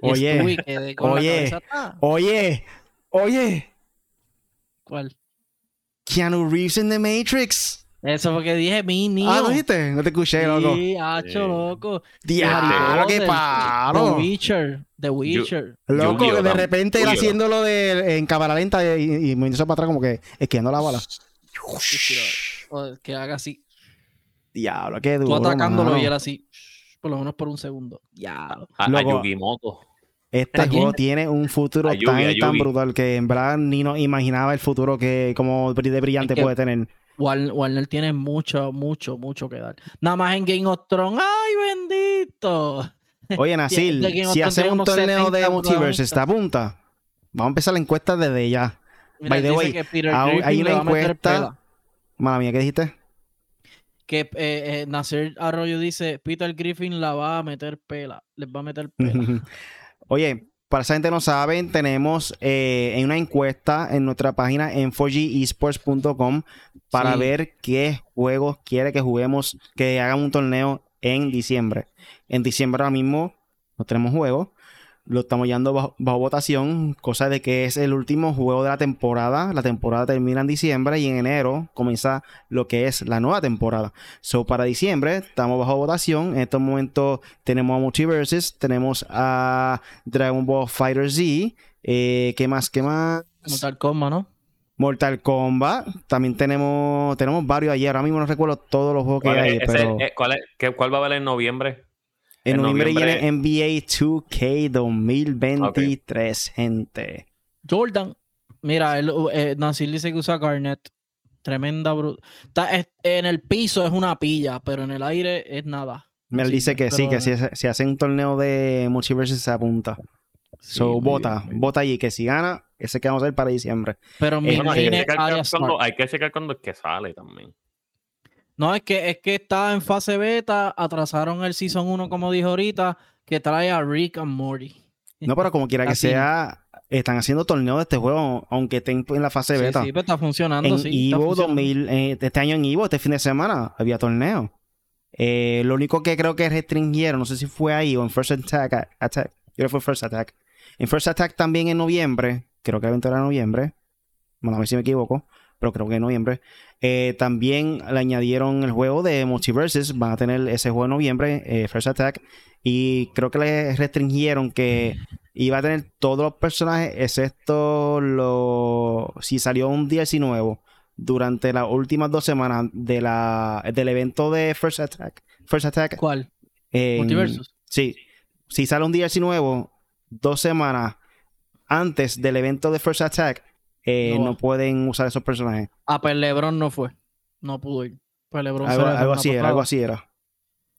Oye, oye. Oye, oye, ¿Cuál? Keanu Reeves en The Matrix. Eso porque dije mi niño. Ah, ¿lo dijiste? No te escuché, loco. Sí, hacho, loco. Diablo, qué The palo. Witcher. The Witcher. Loco, que de repente él Yu-Gi-Oh. haciéndolo de, en cámara lenta y, y moviéndose para atrás como que esquivando la bala. O Que haga así. Diablo, qué Tú duro, atacándolo mano. y él así. Por lo menos por un segundo. Ya. A, a Loco. Yugimoto. Este ¿A quién? juego tiene un futuro A Yugi, tan, a brutal que en verdad ni nos imaginaba el futuro que como de brillante puede tener. Warner, Warner tiene mucho, mucho, mucho que dar. Nada más en Game of Thrones. ¡Ay, bendito! Oye, of si hacemos un torneo de 70 Multiverse, ¿está a punta? Vamos a empezar la encuesta desde ya. Mira, By the way, hay- hay una encuesta-. Mala mía, ¿qué dijiste? Que eh, eh, Nasir Arroyo dice: Peter Griffin la va a meter pela. Les va a meter pela. Oye, para esa gente no saben, tenemos eh, en una encuesta en nuestra página en 4gesports.com para Sí. ver qué juegos quiere que juguemos, que hagan un torneo en diciembre. En diciembre ahora mismo no tenemos juego. Lo estamos llevando bajo, bajo votación, cosa de que es el último juego de la temporada. La temporada termina en diciembre y en enero comienza lo que es la nueva temporada. So, para diciembre estamos bajo votación. En estos momentos tenemos a Multiverses, tenemos a Dragon Ball Fighter Z. Eh, ¿Qué más? ¿Qué más? Mortal Kombat, ¿no? Mortal Kombat. También tenemos, tenemos varios ayer. Ahora mismo no recuerdo todos los juegos que ¿Cuál, hay, es, ese- pero eh, ¿cuál, es- qué- cuál va a haber en noviembre? En en noviembre, viene NBA 2K 2023, gente. Jordan. Mira, él, eh, Nasir dice que usa Garnet. Tremenda bruta. En el piso es una pilla, pero en el aire es nada. Mel Sí, dice que sí, que si, si hace un torneo de Multiverses se apunta. Sí, So, vota, vota allí, que si gana, ese que vamos a hacer para diciembre. Pero Eh, hay, que checar cuando, hay que checar cuando es que sale también. No, es que, es que está en fase beta, atrasaron el Season 1, como dijo ahorita, que trae a Rick and Morty. No, pero como quiera que Así. sea, están haciendo torneos de este juego, aunque estén en la fase beta. sí, pero está funcionando, en sí. está Evo funcionando. 2000, eh, este año en Evo, este fin de semana, había torneo. Eh, lo único que creo que restringieron, no sé si fue ahí o en First Attack, Attack creo que fue First Attack. En First Attack también en noviembre, creo que el evento era en noviembre, bueno, a ver si me equivoco, pero creo que en noviembre. eh, también le añadieron el juego de Multiverses, van a tener ese juego en noviembre, eh, First Attack, y creo que le restringieron que iba a tener todos los personajes, excepto los si salió un DLC nuevo durante las últimas dos semanas de la, del evento de First Attack. First Attack. ¿Cuál? en- Multiversus. Sí. Si sale un DLC nuevo dos semanas antes del evento de First Attack, eh, No no, pueden usar esos personajes. Ah, pues LeBron no fue. No pudo ir. Pues LeBron Algo, algo así era, algo así era.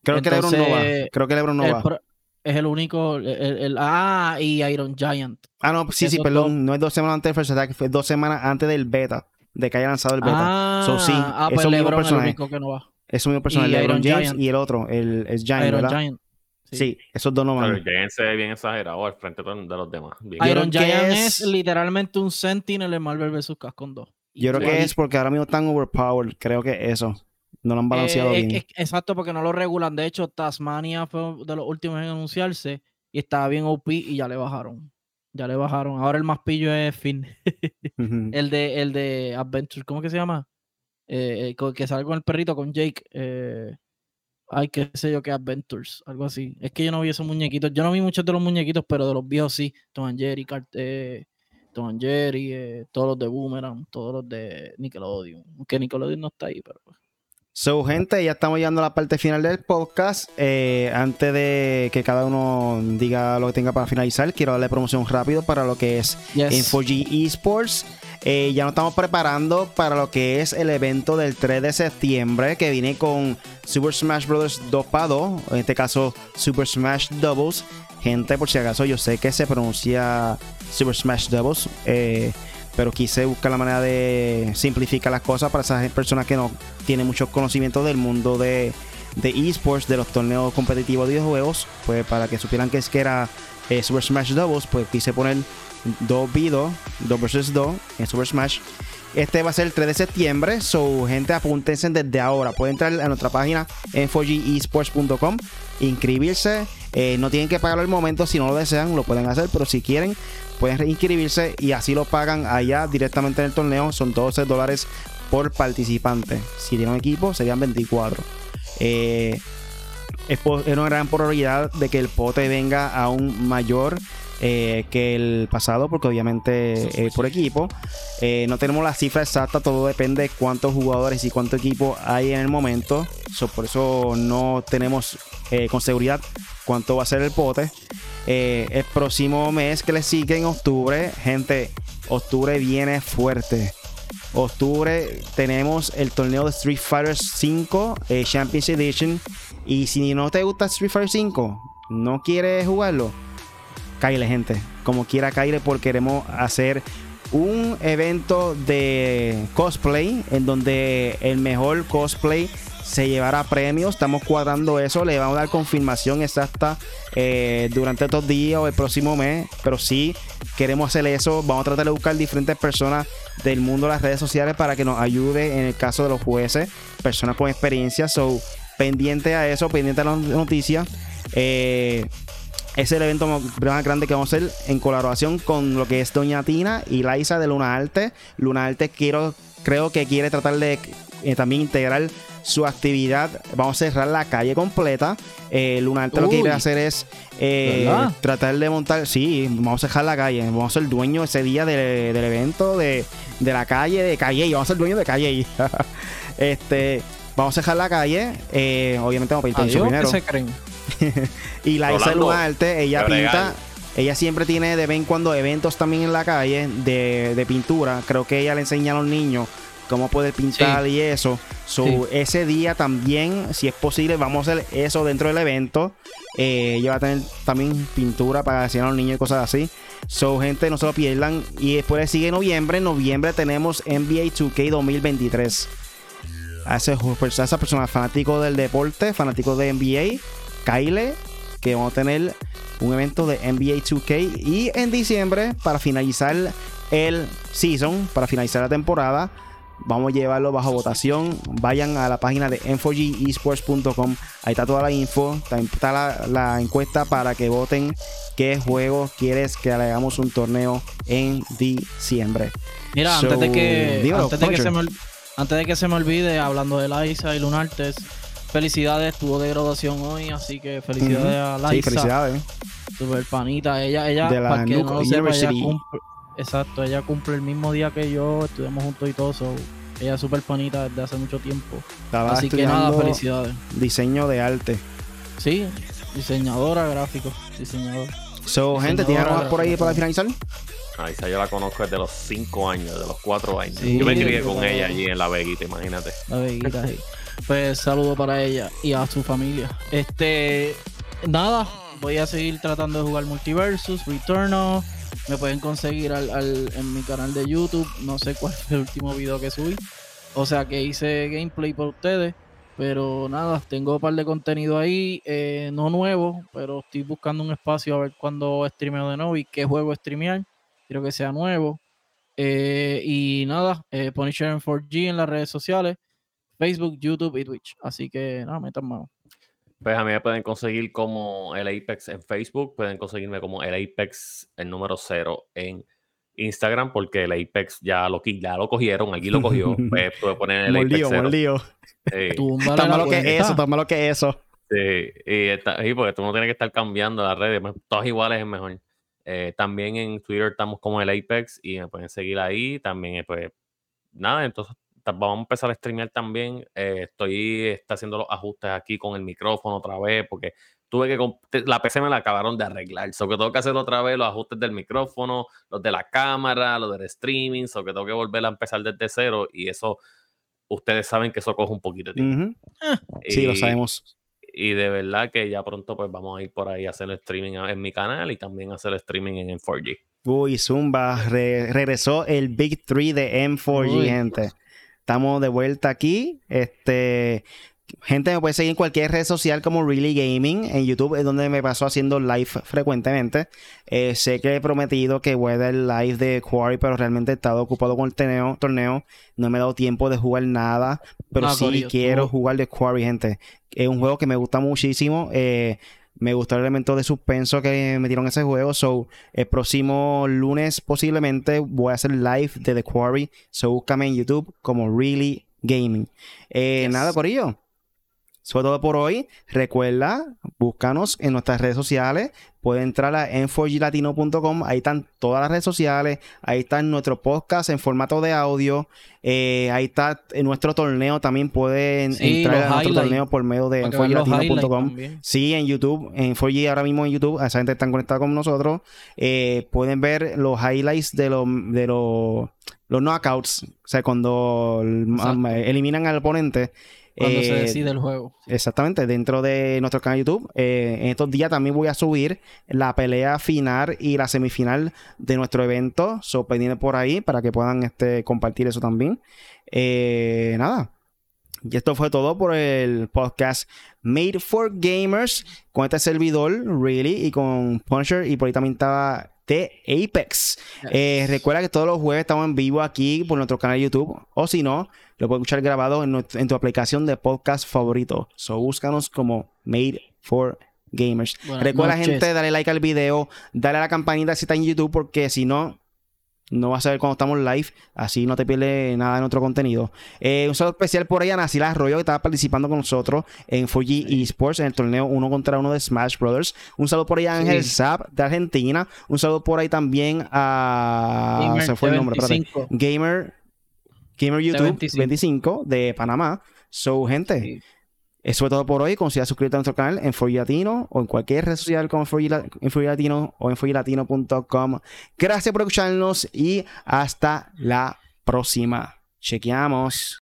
Creo que LeBron no va. Entonces, Creo que LeBron no El va. es el único. el- el- ah, y Iron Giant. Ah, no, sí, sí, perdón. No es dos semanas antes del First Attack, fue dos semanas antes del beta. De que haya lanzado el beta. Ah, So, sí, ah, pues es el personajes. único que no va. Ese mismo personaje, Y LeBron Iron James Giant. y el otro, el es Giant, Iron ¿verdad? Giant. Sí. esos dos no Pero van. el Giant se ve bien exagerado al frente de los demás. Bien. Iron Giant es- es... literalmente un Sentinel en Marvel vs. Capcom 2. Yo creo que es porque ahora mismo están overpowered. Creo que eso. No lo han balanceado Eh, bien. es- es- exacto, porque no lo regulan. De hecho, Tasmania fue de los últimos en anunciarse y estaba bien OP y ya le bajaron. Ya le bajaron. Ahora el más pillo es Finn. El de, el de Adventure, ¿cómo que se llama? Eh, eh, que sale con el perrito, con Jake. Ay, qué sé yo, que Adventures, algo así. Es que yo no vi esos muñequitos. Yo no vi muchos de los muñequitos, pero de los viejos sí. Tom and Jerry, Cart- eh, Tom and Jerry, eh, todos los de Boomerang, todos los de Nickelodeon. Aunque Nickelodeon no está ahí, pero. pues. So, gente, ya estamos llegando a la parte final del podcast. Eh, antes de que cada uno diga lo que tenga para finalizar, quiero darle promoción rápido para lo que es Yes. en 4G Esports. Eh, ya nos estamos preparando para lo que es el evento del 3 de septiembre que viene con Super Smash Bros. 2 para 2, en este caso Super Smash Doubles. Gente, por si acaso, yo sé que se pronuncia Super Smash Doubles, eh, pero quise buscar la manera de simplificar las cosas para esas personas que no tienen mucho conocimiento del mundo de, de esports, de los torneos competitivos de videojuegos, pues para que supieran que es que era eh, Super Smash Doubles, pues quise poner 2v2, 2 vs 2 en Super Smash. Este va a ser el 3 de septiembre, so gente apúntense desde ahora. Pueden entrar a nuestra página en 4gesports.com, inscribirse. Eh, no tienen que pagarlo al momento, si no lo desean lo pueden hacer, pero si quieren pueden inscribirse y así lo pagan allá directamente en el torneo. Son 12 dólares por participante. Si tiene un equipo, serían 24. Eh, es, una gran probabilidad de que el pote venga aún mayor eh, que el pasado, porque obviamente por equipo. no tenemos la cifra exacta, todo depende de cuántos jugadores y cuánto equipo hay en el momento. por eso no tenemos con seguridad cuánto va a ser el pote. el próximo mes que le sigue en octubre, gente, octubre viene fuerte. Octubre tenemos el torneo de Street Fighter 5 eh, Champions Edition. Y si no te gusta Street Fighter 5, no quieres jugarlo, cállale, gente. Como quiera, cállale, porque queremos hacer un evento de cosplay en donde el mejor cosplay se llevará premios. Estamos cuadrando eso. Le vamos a dar confirmación exacta eh, durante estos días o el próximo mes. Pero sí queremos hacer eso. Vamos a tratar de buscar diferentes personas del mundo de las redes sociales para que nos ayude en el caso de los jueces, personas con experiencia. So, pendiente a eso, pendiente a las noticias. Eh, es el evento más grande que vamos a hacer en colaboración con lo que es Doña Tina y Laisa de Luna Arte. Luna Arte quiero, creo que quiere tratar de eh, también integrar su actividad. Vamos a cerrar la calle completa. Eh, Lunarte lo que quiere hacer es eh, tratar de montar. Sí, vamos a dejar la calle. Vamos a ser dueño ese día del evento de, la calle de Calle. Vamos a ser dueño de Calle. este, vamos a dejar la calle. Eh, obviamente vamos a pedir primero. y la Isa Lunarte, ella pinta. Ella siempre tiene de vez en cuando eventos también en la calle de, de pintura. Creo que ella le enseña a los niños cómo poder pintar y eso. So, Ese día también, si es posible, vamos a hacer eso dentro del evento. Eh, ella va a tener también pintura para enseñar a los niños y cosas así. So, gente, no se lo pierdan. Y después sigue noviembre. En noviembre tenemos NBA 2K 2023. A, ese, a esa persona fanático del deporte, fanático de NBA, Kyle, que vamos a tener un evento de NBA 2K. Y en diciembre, para finalizar el season, para finalizar la temporada, Vamos a llevarlo bajo votación. Vayan a la página de m4gesports.com. Ahí está toda la info. También está la, encuesta para que voten qué juego quieres que le hagamos un torneo en diciembre. Mira, antes de que, antes, de que se me, olvide, hablando de Laisa y Lunartes, felicidades, tuvo de graduación hoy, así que felicidades a Laisa. Sí, felicidades. Super panita. Ella, ella, de la Exacto, ella cumple el mismo día que yo, estudiamos juntos y todo, ella es súper panita desde hace mucho tiempo. Así que nada, felicidades. Diseño de arte. Sí, diseñadora gráfico, diseñador. So, gente, ¿tiene algo más por ahí para finalizar? Ah, esa yo la conozco desde los 5 años, de los 4 años. yo me crié con ella allí en La Veguita, imagínate. La Veguita, sí. Pues saludo para ella y a su familia. Este, nada, voy a seguir tratando de jugar Multiversus, Returnal. Me pueden conseguir al, en mi canal de YouTube. No sé cuál fue el último video que subí. O sea que hice gameplay por ustedes. Pero nada, tengo un par de contenido ahí. Eh, no nuevo, pero estoy buscando un espacio a ver cuándo streameo de nuevo y qué juego streamear. Quiero que sea nuevo. Eh, y nada, eh, Punisher en 4G en las redes sociales. Facebook, YouTube y Twitch. Así que nada, metan mano. Pues a mí me pueden conseguir como el Apex en Facebook, pueden conseguirme como el Apex número cero en Instagram, porque el Apex ya lo, ya lo cogieron, aquí lo cogió. pues tuve poner el Apex cero. lío. Sí. Está malo que eso, está malo que eso. Sí, y, está, porque tú no tienes que estar cambiando las redes, todas iguales es mejor. Eh, también en Twitter estamos como el Apex y me pueden seguir ahí. También, pues, nada, entonces vamos a empezar a streamear también. Eh, estoy está haciendo los ajustes aquí con el micrófono otra vez porque tuve que la PC me la acabaron de arreglar, so que tengo que hacer otra vez los ajustes del micrófono, los de la cámara, los del streaming, so que tengo que volver a empezar desde cero y eso ustedes saben que eso coge un poquito de tiempo. sí, lo sabemos. Y de verdad que ya pronto pues vamos a ir por ahí a hacer el streaming en mi canal y también hacer el streaming en M4G. Uy, Zumba, regresó el Big 3 de M4G, gente. Estamos de vuelta aquí. Este, gente me puede seguir en cualquier red social como Really Gaming. En YouTube es donde me paso haciendo live frecuentemente. Eh, sé que he prometido que voy a dar live de Quarry, pero realmente he estado ocupado con el torneo. No me he dado tiempo de jugar nada. Pero sí quiero jugar de Quarry, gente. Es un juego que me gusta muchísimo. Eh, Me gustó el elemento de suspenso que metieron en ese juego. So, el próximo lunes posiblemente voy a hacer live de The Quarry. So, búscame en YouTube como Really Gaming. Eh, Nada, Corillo. Eso todo por hoy. Recuerda, búscanos en nuestras redes sociales. Pueden entrar a n4glatino.com. Ahí están todas las redes sociales. Ahí está nuestro podcast en formato de audio. Eh, ahí está en nuestro torneo. También pueden Sí, entrar a nuestro torneo por medio de Para que vean los highlights n4glatino.com. también. Sí, en YouTube, en 4G ahora mismo en YouTube, esa gente está conectada con nosotros. Eh, pueden ver los highlights de los de los, los knockouts, o sea, cuando Exacto. eliminan al oponente. Cuando Eh, se decide el juego. Exactamente, dentro de nuestro canal de YouTube. Eh, en estos días también voy a subir la pelea final y la semifinal de nuestro evento. So, por ahí para que puedan este, compartir eso también. Eh, nada. Y esto fue todo por el podcast Made for Gamers con este servidor, Really, y con Punisher. Y por ahí también estaba de Apex. Eh, recuerda que todos los jueves estamos en vivo aquí por nuestro canal de YouTube. O si no, lo puedes escuchar grabado en, tu aplicación de podcast favorito. So búscanos como Made for Gamers. Recuerda, noches. gente, dale like al video, dale a la campanita si está en YouTube, porque si no, no vas a ver cuando estamos live. Así no te pierdes nada de nuestro contenido. Eh, un saludo especial por ahí a Nacila Arroyo, que estaba participando con nosotros en 4G Esports en el torneo uno contra uno de Smash Brothers. Un saludo por ahí a Ángel Sí. Zap de Argentina. Un saludo por ahí también a. Gamer se fue el nombre, espérate. 25. Gamer. Gamer YouTube 25. 25 de Panamá. So, gente. Sí. Eso fue todo por hoy. Considera suscribirte a nuestro canal en 4G Latino o en cualquier red social como 4G, La- en 4G Latino o en 4glatino.com. Gracias por escucharnos y hasta la próxima. Chequeamos.